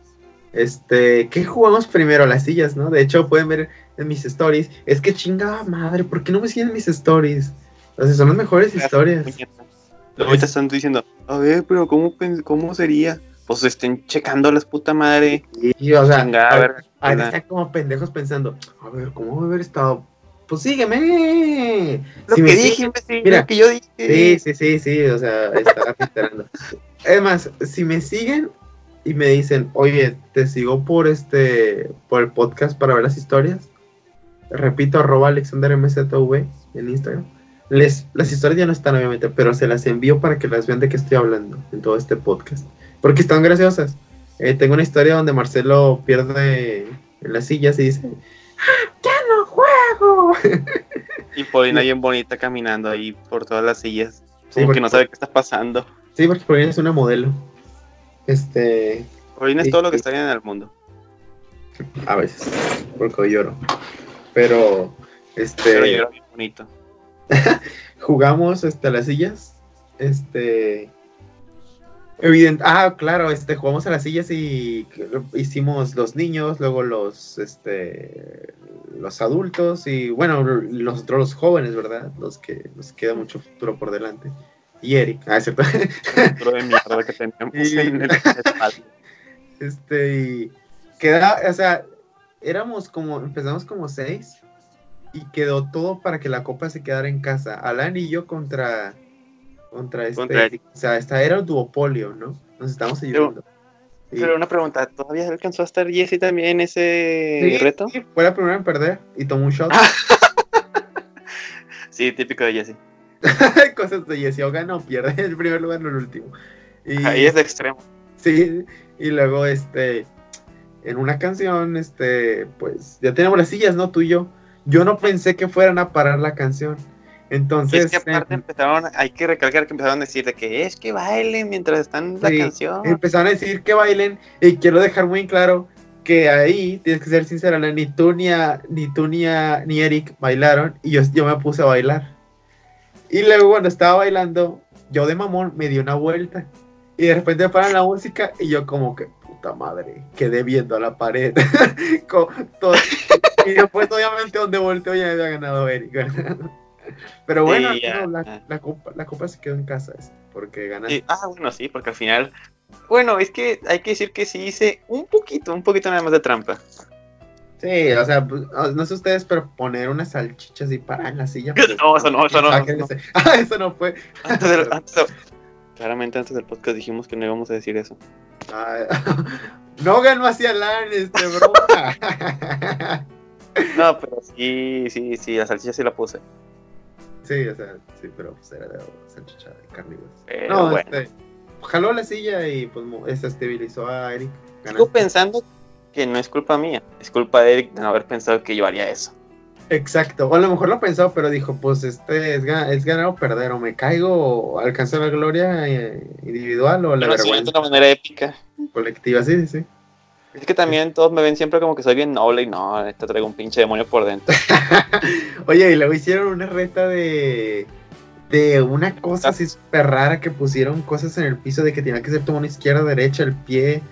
este, ¿qué jugamos primero? Las sillas, ¿no? De hecho, pueden ver en mis stories. Es que chingada madre, ¿por qué no me siguen mis stories? O sea, son las mejores historias. Ahorita están diciendo, a ver, pero ¿cómo, cómo sería? pues estén checándoles puta madre. Y, o sea, Chingada, a- a ver, están como pendejos pensando, a ver, ¿cómo haber estado? Pues sígueme. Lo Si que dije, imbécil, mira, lo que yo dije. Sí, sí, sí, sí, o sea, estaba filtrando. Es más, si me siguen y me dicen, oye, te sigo por este, por el podcast para ver las historias, repito, arroba AlexanderMZV en Instagram. Les, las historias ya no están, obviamente, pero se las envío para que las vean de qué estoy hablando en todo este podcast. Porque están graciosas. Eh, tengo una historia donde Marcelo pierde en las sillas y dice, "Ah, ¡Ya no juego! Y Paulina bien bonita caminando ahí por todas las sillas. Sí, porque- que no sabe qué está pasando. Sí, porque por ahí es una modelo. Este, Paulina es todo lo que está bien en el mundo. A veces, porque lloro. Pero, este, Pero era bien bonito. jugamos este, a las sillas. Este, evidente, ah, claro, este, jugamos a las sillas y hicimos los niños, luego los, este, los adultos y, bueno, nosotros los jóvenes, ¿verdad? Los que nos queda mucho futuro por delante. Y Eric, ah, es cierto. De mierda que teníamos Y- en el espacio. Este, y queda, o sea, éramos como, empezamos como seis y quedó todo para que la copa se quedara en casa. Alan y yo contra, contra este, Contra Eric. o sea, esta era un duopolio, ¿no? Nos estamos ayudando. Pero una pregunta, ¿todavía alcanzó a estar Jesse también en ese sí, reto? sí, fue la primera en perder y tomó un shot. Sí, típico de Jesse. Cosas de Jesse, o gana o pierde el primer lugar o el último. Y, Ahí es de extremo. Sí, y luego este en una canción, este, pues ya teníamos las sillas, ¿no? Tú y yo. Yo no pensé que fueran a parar la canción. Entonces, es que aparte em, empezaron, hay que recalcar que empezaron a decir de que es que bailen mientras están la Sí, canción. empezaron a decir que bailen y quiero dejar muy claro que ahí tienes que ser sincera, ni tú ni, a- ni tú ni, a- ni Eric bailaron y yo, yo me puse a bailar. Y luego cuando estaba bailando, yo de mamón me di una vuelta y de repente paran la música y yo como que puta madre, quedé viendo a la pared. Todo- y después obviamente donde volteo ya había ganado Eric. Pero bueno, Sí, ya. no, la, la copa, la copa se quedó en casa porque ganaste. Sí, ah, bueno, sí, porque al final. Bueno, es que hay que decir que sí hice un poquito, un poquito nada más de trampa. Sí, o sea, pues, no no sé ustedes, pero poner unas salchichas y parar en la silla. pues, No, eso no, eso no, sáquense. Ah, eso no fue. Antes del- antes del- claramente antes del podcast dijimos que no íbamos a decir eso. Ah, no ganó hacia LAN, este, broma. No, pero sí, sí, sí, la salchicha sí la puse. sí, o sea, sí, pero pues era de salchicha de carnívoros. Pero No, bueno. este, jaló la silla y pues se estabilizó a Eric. Sigo pensando que no es culpa mía, es culpa de Eric de no haber pensado que yo haría eso. Exacto, o a lo mejor lo pensó, pero dijo, pues este es, es ganar o perder, o me caigo o alcanzo la gloria eh, individual o la siento vergüenza de una manera épica. colectiva, sí, sí, sí. Es que también todos me ven siempre como que soy bien noble y no, te traigo un pinche demonio por dentro. Oye, y luego hicieron una reta de. De una cosa así súper rara que pusieron cosas en el piso de que tenía que ser tu mano izquierda, derecha, el pie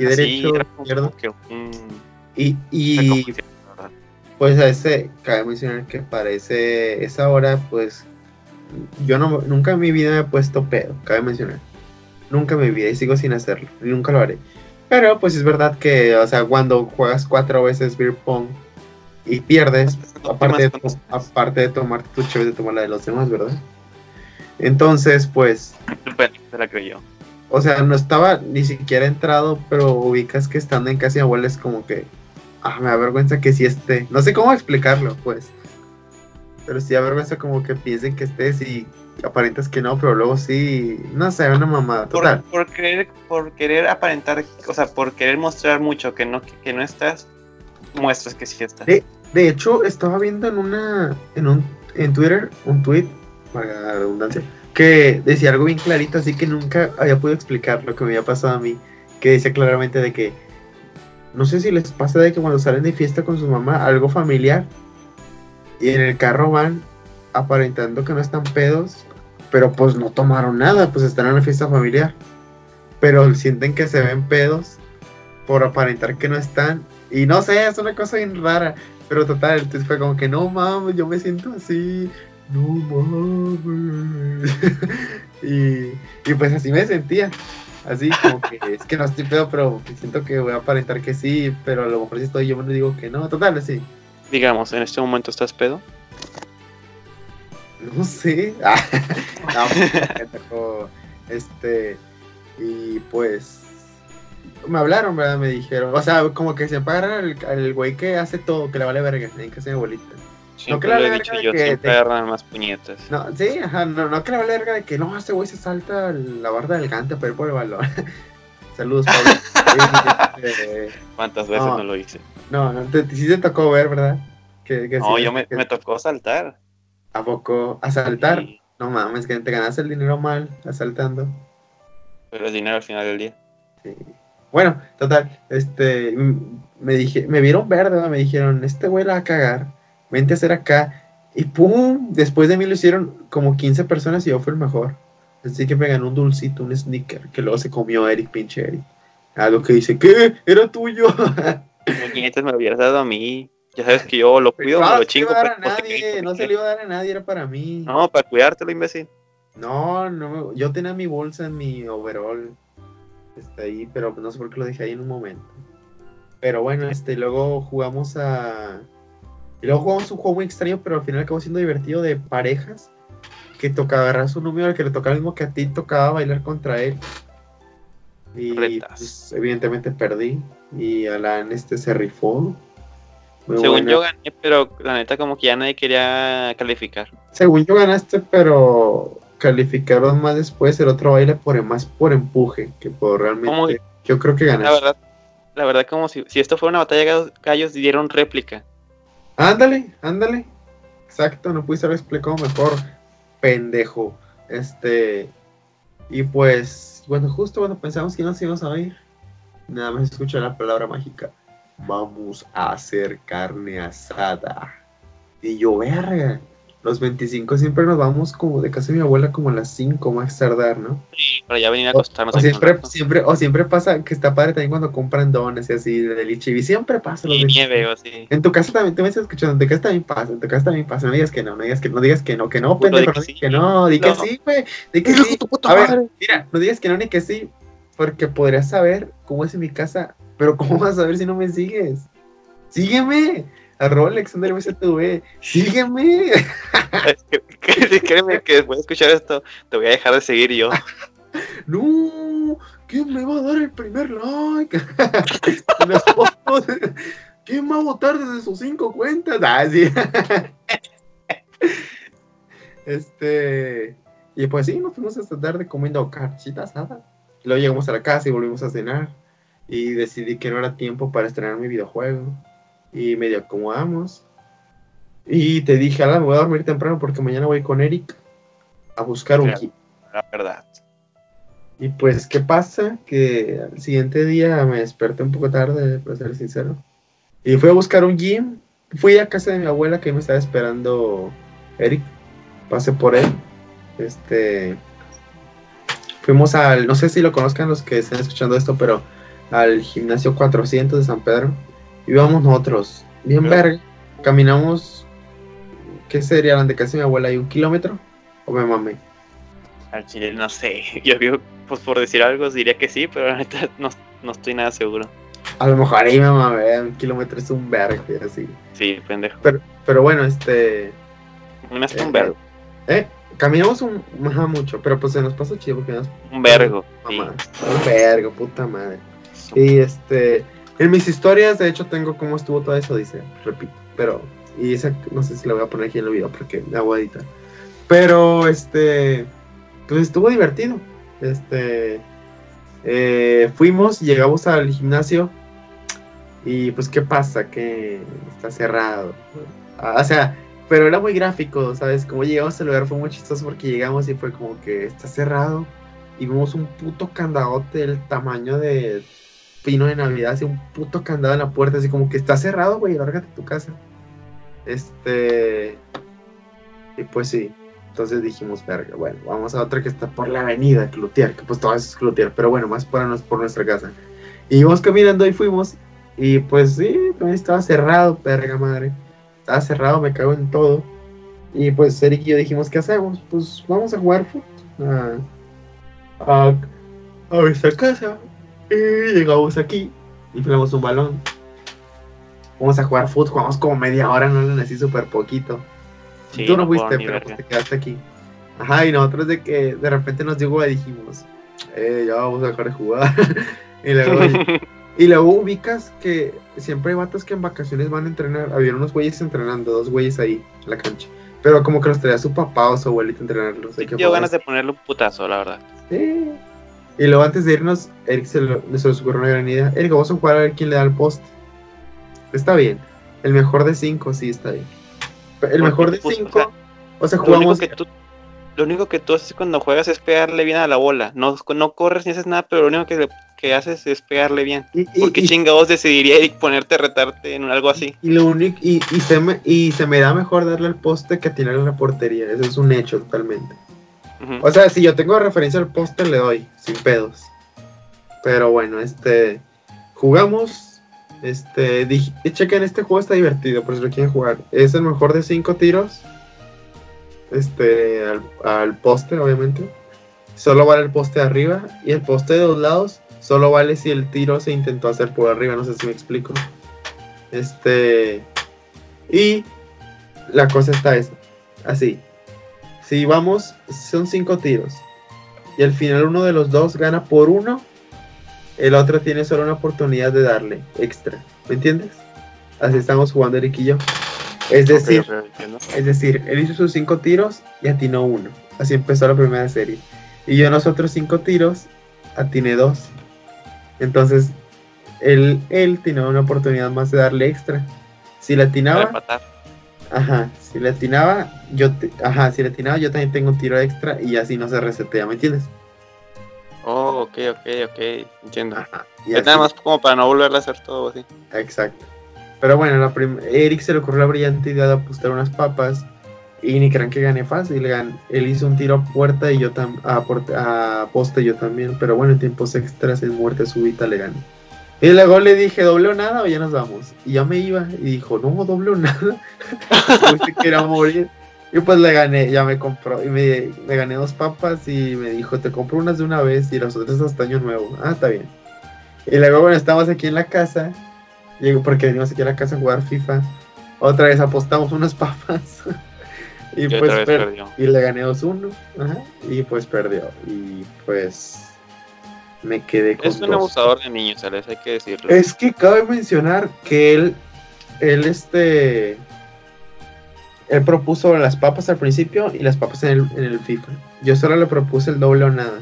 y derecho, izquierdo. un- Y, y pues a ese, cabe mencionar que para ese, esa hora, pues yo no, nunca en mi vida me he puesto pedo, cabe mencionar. Nunca en mi vida y sigo sin hacerlo, y nunca lo haré. Pero pues es verdad que, o sea, cuando juegas cuatro veces beer pong y pierdes, aparte de, aparte de tomar tu chévere de tomar la de los demás, ¿verdad? Entonces, pues, Se la creyó. O sea, no estaba ni siquiera entrado, pero ubicas que estando en casa de abuela es como que, ah, me da vergüenza que sí esté. No sé cómo explicarlo, pues. Pero sí da vergüenza como que piensen que estés y aparentas que no, pero luego sí, no sé, una mamada. Total. por querer, por querer aparentar, o sea, por querer mostrar mucho que no, que no estás, muestras que sí estás. Sí. De hecho, estaba viendo en una, en un, en Twitter, un tweet, para la redundancia, que decía algo bien clarito, así que nunca había podido explicar lo que me había pasado a mí, que decía claramente de que, no sé si les pasa de que cuando salen de fiesta con su mamá, algo familiar, y en el carro van aparentando que no están pedos, pero pues no tomaron nada, pues están en una fiesta familiar, pero sienten que se ven pedos por aparentar que no están, y no sé, es una cosa bien rara. Pero total, entonces fue como que no mames, yo me siento así. No mames. y, y pues así me sentía. Así como que es que no estoy pedo, pero siento que voy a aparentar que sí, pero a lo mejor si estoy yo me digo que no. Total, sí. Digamos, en este momento estás pedo. No sé. Ah, no, este. Y pues. Me hablaron, ¿verdad? Me dijeron. O sea, como que se pagan al güey que hace todo, que le vale verga. Tienen que ser abuelita. Siempre no que le he dicho yo, que siempre agarran más puñetas. No, sí, ajá, no, no que vale verga de que no, este güey se salta la barda del gante para ir por el balón. Saludos, Pablo. ¿Cuántas veces no, lo hice? No, no, te, sí te tocó ver, ¿verdad? Que, no, yo me, me tocó saltar. ¿A poco? ¿Asaltar? No mames, que te ganas el dinero mal asaltando. Pero el dinero al final del día. Sí. Bueno, total, este, me dije, me vieron verde, me dijeron, este güey la va a cagar, vente a hacer acá, y pum, después de mí lo hicieron como 15 personas y yo fui el mejor. Así que me ganó un dulcito, un sneaker, que luego se comió Eric, pinche Eric. Algo que dice, ¿qué? Era tuyo. Muñequitos me lo hubieras dado a mí. Ya sabes que yo lo cuido, me lo chingo. No, nadie, no se lo iba a dar a nadie, era para mí. No, para cuidártelo, imbécil. No, no, yo tenía mi bolsa en mi overall. Está ahí, pero no sé por qué lo dejé ahí en un momento. Pero bueno, este, luego jugamos a. Y luego jugamos un juego muy extraño, pero al final acabó siendo divertido de parejas. Que tocaba agarrar su número, al que le tocaba el mismo que a ti, tocaba bailar contra él. Y pues, evidentemente perdí. Y Alan este se rifó. Según yo gané, pero la neta como que ya nadie quería calificar. Según yo ganaste, pero calificaron más después el otro baile por más por empuje que por realmente. Yo creo que ganaste. La verdad, la verdad como si, si esto fuera una batalla de gallos dieron réplica. Ándale, ándale. Exacto, no pudiste haber explicado mejor, pendejo. Este. Y pues, bueno, justo cuando pensamos que nos íbamos a ir, nada más escuché la palabra mágica vamos a hacer carne asada. Y yo, verga, los 25 siempre nos vamos como de casa de mi abuela como a las 5 más tardar, ¿no? Sí, para ya venir a acostarnos. O, siempre, siempre, o siempre pasa que está padre también cuando compran dones y así de y Siempre pasa. Y nieve o así. En tu casa también, te me estás escuchando, en tu casa también pasa, en tu casa también pasa. No digas que no, no digas que no, digas que no, que no, pendejo, no digas que no, di que sí, güey, di que sí. A ver, mira, no digas que no ni que sí, porque podrías saber cómo es en mi casa, pero ¿cómo vas a saber si no me sigues? sígueme. Arroba Alexander MCTV, sígueme. Créeme que después de escuchar esto, te voy a dejar de seguir yo. no, ¿quién me va a dar el primer like? ¿Quién va a votar desde sus cinco cuentas? Ah, sí. este. Y pues sí, nos fuimos esta tarde comiendo carchita asada. Luego llegamos a la casa y volvimos a cenar. Y decidí que no era tiempo para estrenar mi videojuego y medio acomodamos. Y te dije, Alan, voy a dormir temprano porque mañana voy con Eric a buscar un kit. La verdad. Y pues, ¿qué pasa? Que al siguiente día me desperté un poco tarde, para ser sincero. Y fui a buscar un gym. Fui a casa de mi abuela que me estaba esperando Eric. Pasé por él. Este. Fuimos al. No sé si lo conozcan los que estén escuchando esto, pero al gimnasio 400 de San Pedro íbamos nosotros, bien verga, caminamos, ¿qué sería la de casa de mi abuela? ¿Y un kilómetro? ¿O me mamé? Al chile, no sé, yo digo, pues por decir algo diría que sí, pero la neta no, no estoy nada seguro. A lo mejor ahí me mamé, un kilómetro es un verga, así. Sí, pendejo. Pero, pero bueno, este... No es un vergo. ¿Eh? Caminamos un, ajá, mucho, pero pues se nos pasó chido porque nos... Un vergo. Un vergo, puta madre. Y este... En mis historias, de hecho, tengo cómo estuvo todo eso, dice, repito. Pero, y esa no sé si la voy a poner aquí en el video porque la voy. Pero, este, pues estuvo divertido. Este, eh, fuimos, llegamos al gimnasio y pues, ¿qué pasa? Que está cerrado. o sea, pero era muy gráfico, ¿sabes? Como llegamos al lugar fue muy chistoso porque llegamos y fue como que está cerrado y vimos un puto candadote del tamaño de pino de Navidad, así un puto candado en la puerta, así como que está cerrado, güey, lárgate a tu casa. Este. Y pues sí. Entonces dijimos, verga, bueno, vamos a otra que está por la avenida, Cloutier, que pues todo es Cloutier, pero bueno, más por, por nuestra casa. Y íbamos caminando y fuimos. Y pues sí, también estaba cerrado, verga madre. Estaba cerrado, me cago en todo. Y pues Eric y yo dijimos, ¿qué hacemos? Pues vamos a jugar fútbol. A, a nuestra casa y llegamos aquí y tenemos un balón. Vamos a jugar fútbol, jugamos como media hora, no lo así súper poquito. Sí, Tú no, fuiste, pero pues te quedaste aquí. Ajá, y nosotros de que de repente nos llegó y dijimos, eh, ya vamos a dejar de jugar. y, luego, y luego ubicas que siempre hay vatos que en vacaciones van a entrenar. Había unos güeyes entrenando, dos güeyes ahí en la cancha. Pero como que los traía su papá o su abuelito a entrenarlos. Tengo fue- ganas de ponerle un putazo, la verdad. Sí. Y luego antes de irnos, Eric se, lo, se ocurrió una gran idea. Eric, vamos a jugar a ver quién le da el poste. Está bien. El mejor de cinco, sí, está bien. El mejor de pues, o cinco. sea, O sea, Lo único, jugamos. que tú, lo único que tú haces cuando juegas es pegarle bien a la bola. No, no corres ni haces nada, pero lo único que, que haces es pegarle bien. y, y- ¿Por qué y- chingados decidiría Eric ponerte a retarte en algo así? y lo único, y, y se me, y se me da mejor darle el poste que atinarle a la portería. Eso es un hecho totalmente. O sea, si yo tengo referencia al poste, le doy, sin pedos. Pero bueno, este. Jugamos. Este. Dije, chequen, este juego está divertido, por si lo quieren jugar. Es el mejor de cinco tiros. Este. Al, al poste, obviamente. Solo vale el poste de arriba. Y el poste de dos lados. Solo vale si el tiro se intentó hacer por arriba. No sé si me explico. Este. Y. La cosa está esa. Así. Si vamos, son cinco tiros. Y al final uno de los dos gana por uno. El otro tiene solo una oportunidad de darle extra. ¿Me entiendes? Así estamos jugando Eric y yo. Es decir, es decir, él hizo sus cinco tiros y atinó uno. Así empezó la primera serie. Y yo en los otros cinco tiros atiné dos. Entonces, él, él tenía una oportunidad más de darle extra. Si Para atinaba, empatar. Ajá, si le atinaba, yo te- ajá, si le atinaba, yo también tengo un tiro extra y así no se resetea, ¿me entiendes? Oh, ok, ok, ok. Entiendo. Ajá. Y Es así, nada más como para no volverle a hacer todo así. Exacto. Pero bueno, la Eric se le ocurrió la brillante idea de apostar unas papas y ni crean que gané fácil. gan- Él hizo un tiro a puerta y yo tam- a, a poste yo también. Pero bueno, en tiempos extras en muerte súbita le gané. Y luego le dije, doble o nada o ya nos vamos. Y ya me iba y dijo, no, doble o nada. Pues se quería morir. Y pues le gané, ya me compró. Y me, me gané dos papas y me dijo, te compro unas de una vez y las otras hasta año nuevo. Ah, está bien. Y luego, bueno, estamos aquí en la casa. Llego porque venimos aquí a la casa a jugar FIFA. Otra vez apostamos unas papas. y pues perdió. y le gané 2-1. Ajá, Y pues perdió. Y pues me quedé con Es un dos. abusador de niños, ¿sabes? Hay que decirlo. Es que cabe mencionar que él, él este, él propuso las papas al principio y las papas en el, en el FIFA. Yo solo le propuse el doble o nada.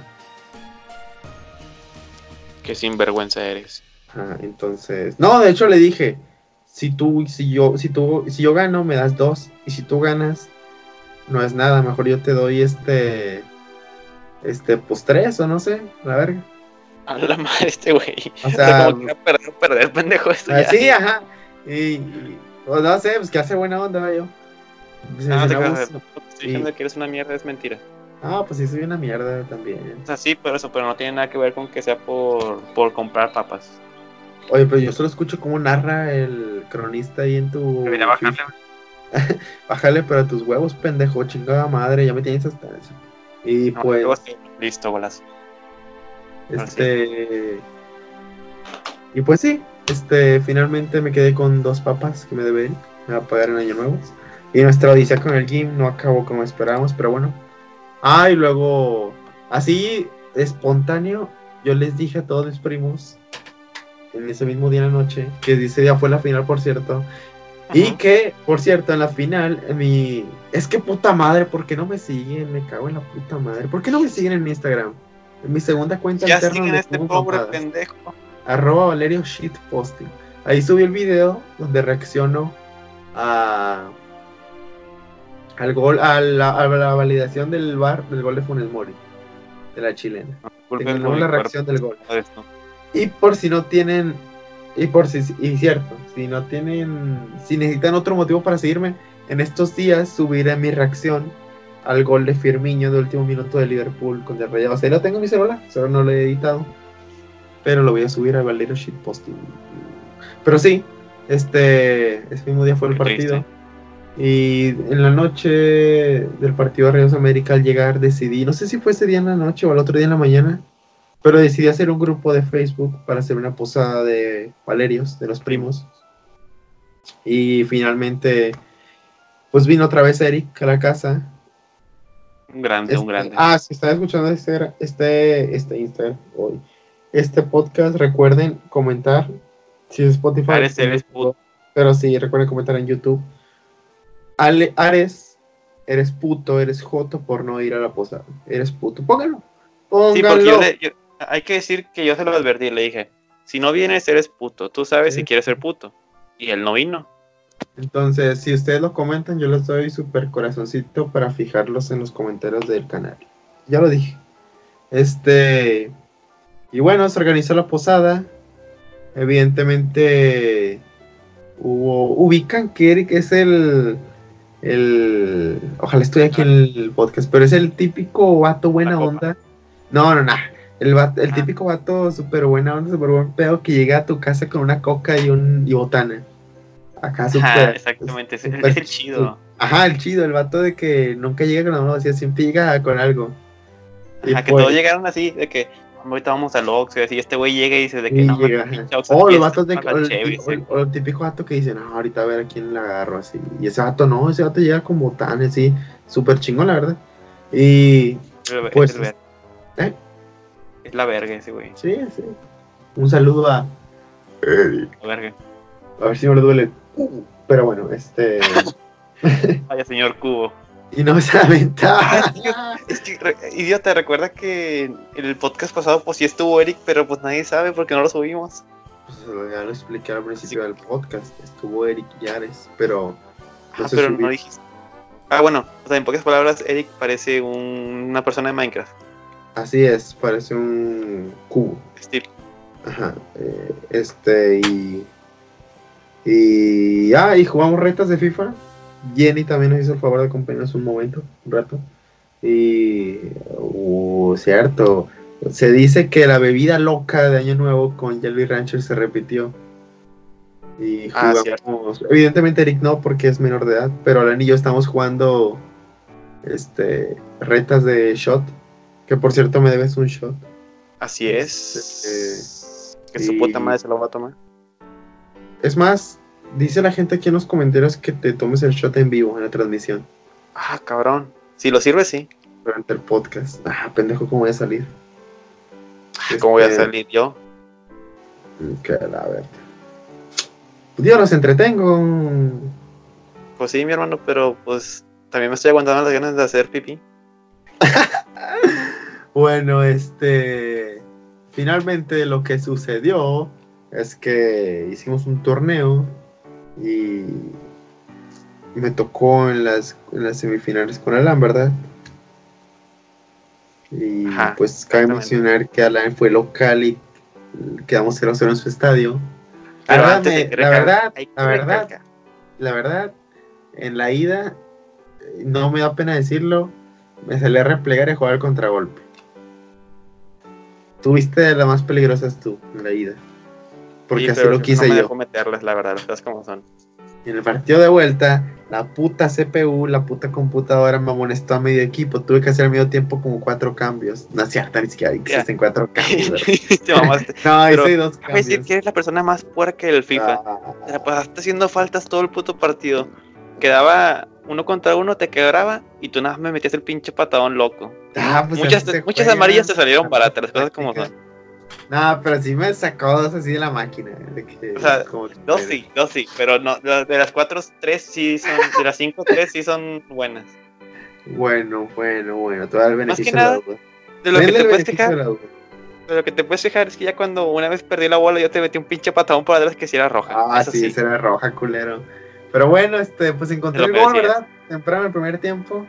Qué sinvergüenza eres. Ajá, entonces, no, de hecho le dije, si tú, si yo, si tú, si yo gano me das dos y si tú ganas no es nada, mejor yo te doy este, este, pues tres o no sé, la verga. A la madre este güey. O O sea, como que perder, perder, pendejo. Esto ya. así, ajá. Y, y, pues, no sé, pues que hace buena onda yo. Pues, Ah, si te creas, estoy diciendo que eres una mierda es mentira. Ah, pues sí, soy una mierda también. O sea, sí, por eso, pero no tiene nada que ver con que sea por, por comprar papas. Oye, pero yo solo escucho cómo narra el cronista ahí en tu. Debería bajarle. Bájale, pero a tus huevos, pendejo, chingada madre, ya me tienes hasta eso. Y No, pues, sí, Listo, golazo. Este. Y pues sí, este, finalmente me quedé con dos papas que me deben. Me va a pagar en Año Nuevo. Y nuestra odisea con el gym no acabó como esperábamos, pero bueno. Ah, y luego, así, espontáneo, yo les dije a todos mis primos, en ese mismo día en la noche, que ese día fue la final, por cierto. Y que, por cierto, en la final, mi... Es que puta madre, ¿por qué no me siguen? Me cago en la puta madre. ¿Por qué no me siguen en mi Instagram? En mi segunda cuenta Ya alterna este pobre pendejo. Arroba Valerio Shitposting. Ahí subí el video donde reacciono a... Al gol, a la, a la validación del bar del gol de Funes Mori, de la chilena. Tengo mi la reacción del gol. esto. Y por si no tienen, y por si, y cierto, si no tienen, si necesitan otro motivo para seguirme, en estos días subiré mi reacción al gol de Firmino de último minuto de Liverpool contra el Rayados. Ahí lo tengo en mi celular, solo no lo he editado, pero lo voy a subir a Valero Shitposting. Pero sí, este, ese mismo día fue el partido. Y en la noche del partido de Rayos América, al llegar, decidí, no sé si fue ese día en la noche o al otro día en la mañana, Pero decidí hacer un grupo de Facebook para hacer una posada de Valerios, de los primos. Y finalmente, pues vino otra vez Eric a la casa. Un grande, Este- un grande. Ah, si están escuchando este, este, este Instagram hoy, este podcast, recuerden comentar. Si es Spotify. Ares, eres puto. Pero sí, recuerden comentar en YouTube. Ale- Ares, eres puto, eres joto por no ir a la posada. Eres puto. Pónganlo. Sí, Pónganlo. porque yo le- yo- hay que decir que yo se lo advertí, le dije, si no vienes eres puto, tú sabes Sí. si quieres ser puto. Y él no vino. Entonces, si ustedes lo comentan, yo les doy super corazoncito para fijarlos en los comentarios del canal. Ya lo dije. Este. Y bueno, se organizó la posada. Evidentemente. Hubo. Ubican que Eric es el. El. Ojalá estoy aquí en el podcast, pero es el típico vato buena onda. No, no, no. El, vato- el Ah. típico vato súper buena onda, súper buen pedo que llega a tu casa con una coca y un y botana. Acá Ajá, súper. exactamente, es, súper es el chido. Ajá, el chido, el vato de que nunca llega con la mano vacía, siempre llega con algo. Y Ajá, que pues- todos llegaron así, de que ahorita vamos al Oxxo y así, este güey llega y dice de que no, llega, Oxxo, O aquí los vatos de o el, o el típico vato que dice, no, ahorita a ver a quién la agarro así. Y ese vato no, ese vato llega con botanes, así, súper chingón, la verdad. Y Es el- pues, es ¿eh? Es la verga ese güey, sí, sí. Un saludo a Eric. la verga. A ver si no le duele. Pero bueno, este. Vaya señor Cubo. y no se lamenta. Es que, re- idiota, recuerda que en el podcast pasado pues sí estuvo Eric, pero pues nadie sabe porque no lo subimos. Pues ya lo expliqué al principio del podcast. Estuvo Eric Yares, pero. Ah, pero subió. no dijiste. Ah, bueno, o sea, en pocas palabras, Eric parece un- una persona de Minecraft. Así es, parece un cubo. Steve. Ajá. eh, este y. Y. Ah, y jugamos retas de FIFA. Jenny también nos hizo el favor de acompañarnos un momento, un rato. Y. Uh, cierto. Se dice que la bebida loca de Año Nuevo con Jelly Rancher se repitió. Y Ah, jugamos. evidentemente, Eric no, porque es menor de edad. Pero Alan y yo estamos jugando. Este. Retas de shot. Que por cierto me debes un shot. Así es. que y- su puta madre se lo va a tomar. Es más, dice la gente aquí en los comentarios que te tomes el shot en vivo en la transmisión Ah, cabrón. Si lo sirve, sí. durante el podcast. Ah, pendejo, ¿cómo voy a salir? ¿Cómo voy a Este, salir yo? Que la verdad. Pues yo los entretengo. Pues sí, mi hermano, pero pues también me estoy aguantando las ganas de hacer pipí. Bueno, este. Finalmente lo que sucedió es que hicimos un torneo y me tocó en las, en las semifinales con Alan, ¿verdad? Y Ajá, pues cabe mencionar que Alan fue local y quedamos 0-0 en su estadio. La Pero verdad, me- de la verdad, la verdad, la verdad, en la ida, no me da pena decirlo, me salí a replegar y jugar al contragolpe. Tuviste la más peligrosa es tú en la ida. Porque Sí, así lo quise no me yo. dejó meterlas, la verdad, las como son. Y en el partido de vuelta, la puta CPU, la puta computadora me amonestó a medio equipo. Tuve que hacer al medio tiempo como cuatro cambios. No es cierto, ni siquiera existen cuatro cambios. ¿verdad? Te mamaste. No, hice dos a decir cambios. que eres la persona más puerca del FIFA. Ah, Te la pasaste haciendo faltas todo el puto partido. Quedaba uno contra uno, te quebraba y tú nada más me metías el pinche patadón loco. ah, pues muchas muchas amarillas te salieron baratas, las cosas como son. No, pero sí me sacó dos así de la máquina. De que, O sea, como que- Dos sí, dos sí, pero no, de las cuatro, tres sí son, de las cinco, tres sí son buenas. Bueno, bueno, bueno. Te voy a dar el Más que beneficio de la nada, duda. De lo que te puedes fijar, de lo que te puedes fijar es que ya cuando una vez perdí la bola yo te metí un pinche patadón por atrás que si era roja. Ah, Eso sí, sí. era roja, culero. Pero bueno, este, pues encontré el que gol. ¿verdad? Temprano el primer tiempo.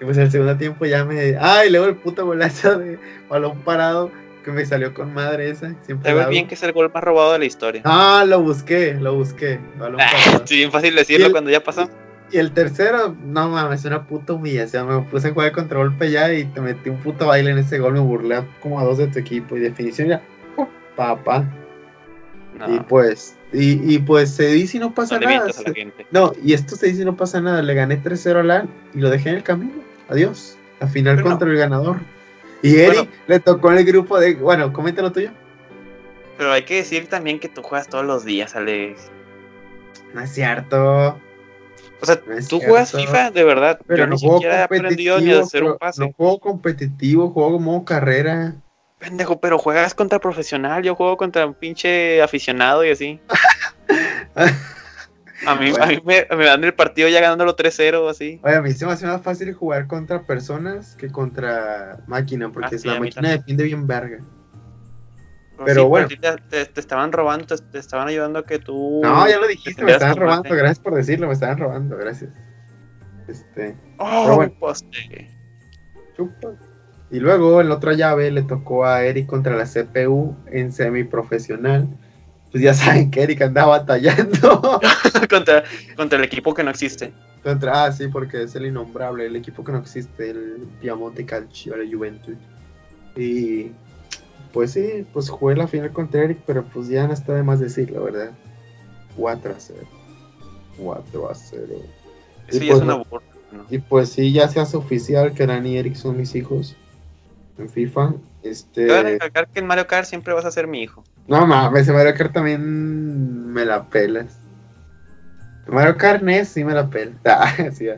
Y pues en el segundo tiempo ya me. ¡Ay! luego el puto golazo de balón parado que me salió con madre esa. Siempre hago. bien que es el gol más robado de la historia. Ah, lo busqué, lo busqué. Balón sí, bien fácil decirlo el- cuando ya pasó. Y el tercero, no mames, una puta humillación. Me puse a jugar contra golpe ya y te metí un puto baile en ese gol. Me burlé como a dos de tu equipo. Y definición ya. Papá. No, Y pues, y, y pues se dice y no pasa no nada. No, y esto se dice y no pasa nada. Le gané 3-0 a LAN y lo dejé en el camino. Adiós. La final Pero no. contra el ganador. Y Eric le tocó en el grupo de. Bueno, comenta lo tuyo. Pero hay que decir también que tú juegas todos los días, Alex. No es cierto. O sea, tú juegas FIFA de verdad. Pero Yo no ni siquiera he aprendido ni a hacer un pase. No juego competitivo, juego como carrera. Pendejo, pero juegas contra profesional. Yo juego contra un pinche aficionado y así. A mí, a mí me, me, dan el partido ya ganándolo 3-0 así. Oye, a mí se me hace más fácil jugar contra personas que contra máquina, porque ah, la máquina defiende bien verga. pero bueno. te, te, estaban robando, te, estaban ayudando a que tú. No, ya lo dijiste, me estaban robando, gracias por decirlo, me estaban robando, gracias. Este. Oh, bueno. poste. Chupa. Y luego en la otra llave le tocó a Eric contra la CPU en semiprofesional pues ya saben que Eric andaba batallando. contra, contra el equipo que no existe. Contra, ah, sí, porque es el innombrable, el equipo que no existe, el Piemonte Calcio, la Juventus. Y pues sí, pues jugué la final contra Eric, pero pues ya no está de más decirlo, ¿verdad? 4 a 0. 4 a 0. Sí, y, pues, es una burla, y pues sí, ya se hace oficial que Dani y Eric son mis hijos en FIFA. Este... A recalcar que en Mario Kart siempre vas a ser mi hijo. No mames, en Mario Kart también me la pelas. Mario Kart NES sí me la pelas. Ah, sí,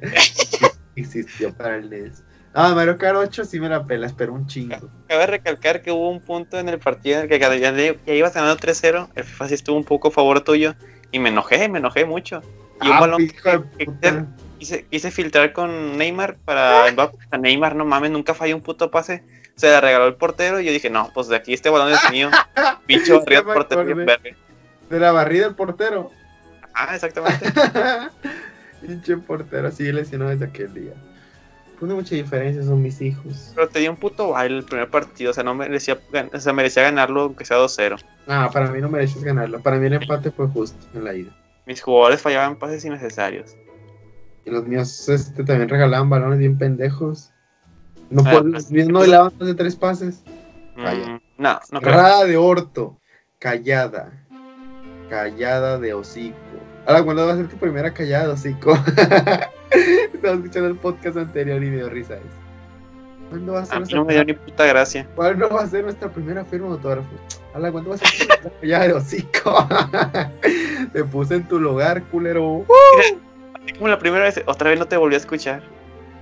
existió para el NES. No, Mario Kart 8 sí me la pelas, pero un chingo. Cabe recalcar que hubo un punto en el partido en el que cada ya, ya ibas ganando 3-0. El FIFA sí estuvo un poco a favor tuyo. Y me enojé, me enojé mucho. Y un ah, balón que, quise, quise, filtrar con Neymar para Neymar, no mames, nunca falló un puto pase se la regaló el portero y yo dije, no, pues de aquí este balón es mío. Bicho arriba el portero bien verde. De la barrida el portero. Ah, exactamente. Pinche portero, así lesionó desde aquel día. Pone mucha diferencia, son mis hijos. Pero te dio un puto baile el primer partido, o sea, no merecía, o sea, merecía ganarlo aunque sea 2-0. Ah, para mí no mereces ganarlo. Para mí el empate fue justo en la ida. Mis jugadores fallaban pases innecesarios. Y los míos este, también regalaban balones bien pendejos. No, ah, pues, no le más de tres pases. Mm, no, no creo. de orto. Callada. Callada de hocico. Ahora, ¿cuándo va a ser tu primera callada de hocico? Estaba escuchando el podcast anterior y me dio risa eso. ¿Cuándo va a ser a mí no me dio ni puta gracia. ¿Cuándo va a ser nuestra primera firma de autógrafo? Hola, ¿cuándo va a ser tu primera callada de hocico? te puse en tu lugar, culero. como la primera vez, otra vez no te volví a escuchar.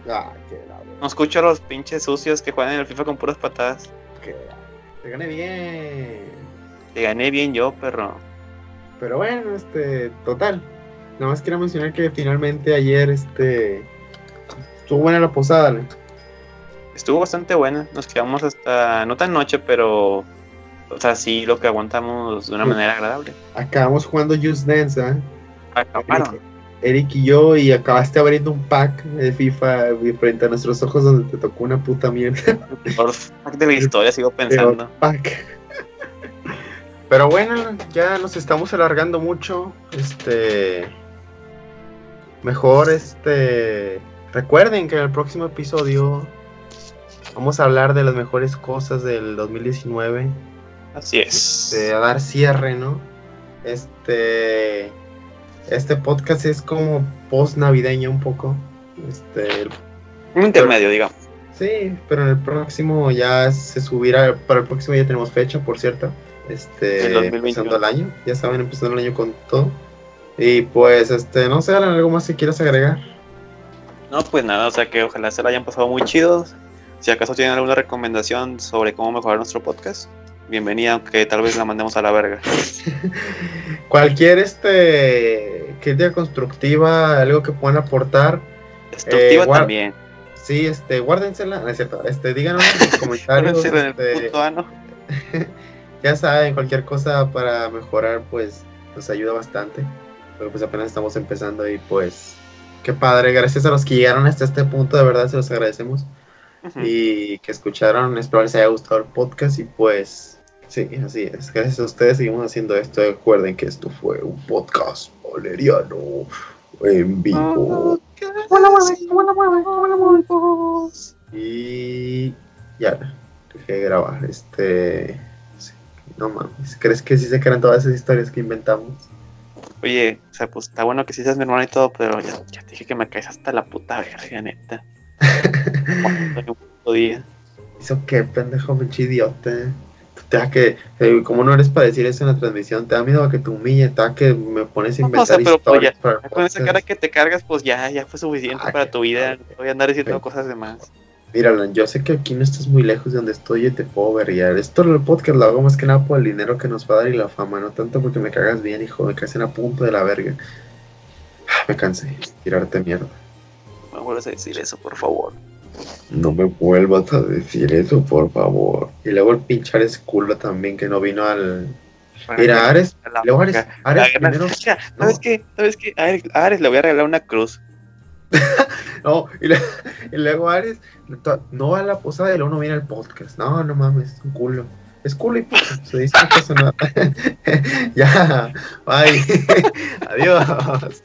Ah, qué no escucho a los pinches sucios que juegan en el FIFA con puras patadas. Que te gané bien. Te gané bien yo, perro. Pero bueno, este, total. Nada más quiero mencionar que finalmente ayer, este, estuvo buena la posada, ¿no? Estuvo bastante buena. Nos quedamos hasta, no tan noche, pero, o sea, sí, lo que aguantamos de una manera agradable. Acabamos jugando Just Dance, ¿eh? Acabaron. Eric y yo y acabaste abriendo un pack de FIFA frente a nuestros ojos donde te tocó una puta mierda. Por pack de la historia sigo pensando. Pack. Pero bueno, ya nos estamos alargando mucho. Este. Mejor, este. Recuerden que en el próximo episodio vamos a hablar de las mejores cosas del 2019. Así es. Este, a dar cierre, ¿no? Este este podcast es como post navideño un poco. Este, un intermedio, digamos. Sí, pero en el próximo ya se subirá, para el próximo ya tenemos fecha, por cierto. Este, empezando el año, ya saben, empezando el año con todo. Y pues, este, no sé, algo más que quieras agregar. No, pues nada, o sea que ojalá se lo hayan pasado muy chidos. Si acaso tienen alguna recomendación sobre cómo mejorar nuestro podcast, bienvenida, aunque tal vez la mandemos a la verga. Cualquier este crítica constructiva, algo que puedan aportar. Destructiva eh, también. Sí, este, guárdensela, no es cierto, este, díganos en los comentarios. este, ya saben, cualquier cosa para mejorar, pues, nos ayuda bastante. Pero pues apenas estamos empezando y pues, qué padre, gracias a los que llegaron hasta este punto, de verdad se los agradecemos. Y que escucharon, espero les haya gustado el podcast y pues Sí, así es. Gracias a ustedes seguimos haciendo esto. Recuerden que esto fue un podcast valeriano en vivo. Y ya, dejé de grabar. Este. no mames. ¿Crees que sí se crean todas esas historias que inventamos? Oye, o sea, pues está bueno que sí seas mi hermano y todo, pero ya, te dije que me caes hasta la puta verga, neta. un día. Hizo qué, pendejo, pinche idiota. Te da que, eh, como no eres para decir eso en la transmisión, te da miedo a que te humille, te da que me pones a No, inventar o sea, pero pues, historias ya, para con esa cara que te cargas, pues ya, ya fue suficiente Ah, para tu vida. No voy a andar diciendo cosas de más. Mira, Alan, yo sé que aquí no estás muy lejos de donde estoy y te puedo verguiar. Esto el podcast lo hago más que nada por el dinero que nos va a dar y la fama, no tanto porque me cagas bien, hijo, me caes en a punto de la verga. Ah, Me cansé de tirarte mierda. No vuelvas a decir eso, por favor. No me vuelvas a decir eso, por favor. Y luego el pinche Ares culo también que no vino al... Mira, Ares, luego Ares. Ares primero... Mira, ¿Sabes qué? ¿Sabes qué? A Ares, a Ares le voy a regalar una cruz. No, y, luego Ares no va a la posada y luego no viene al podcast. No, no mames, es un culo. Es culo y puto. Se dice no pasa nada. ya, bye. Adiós.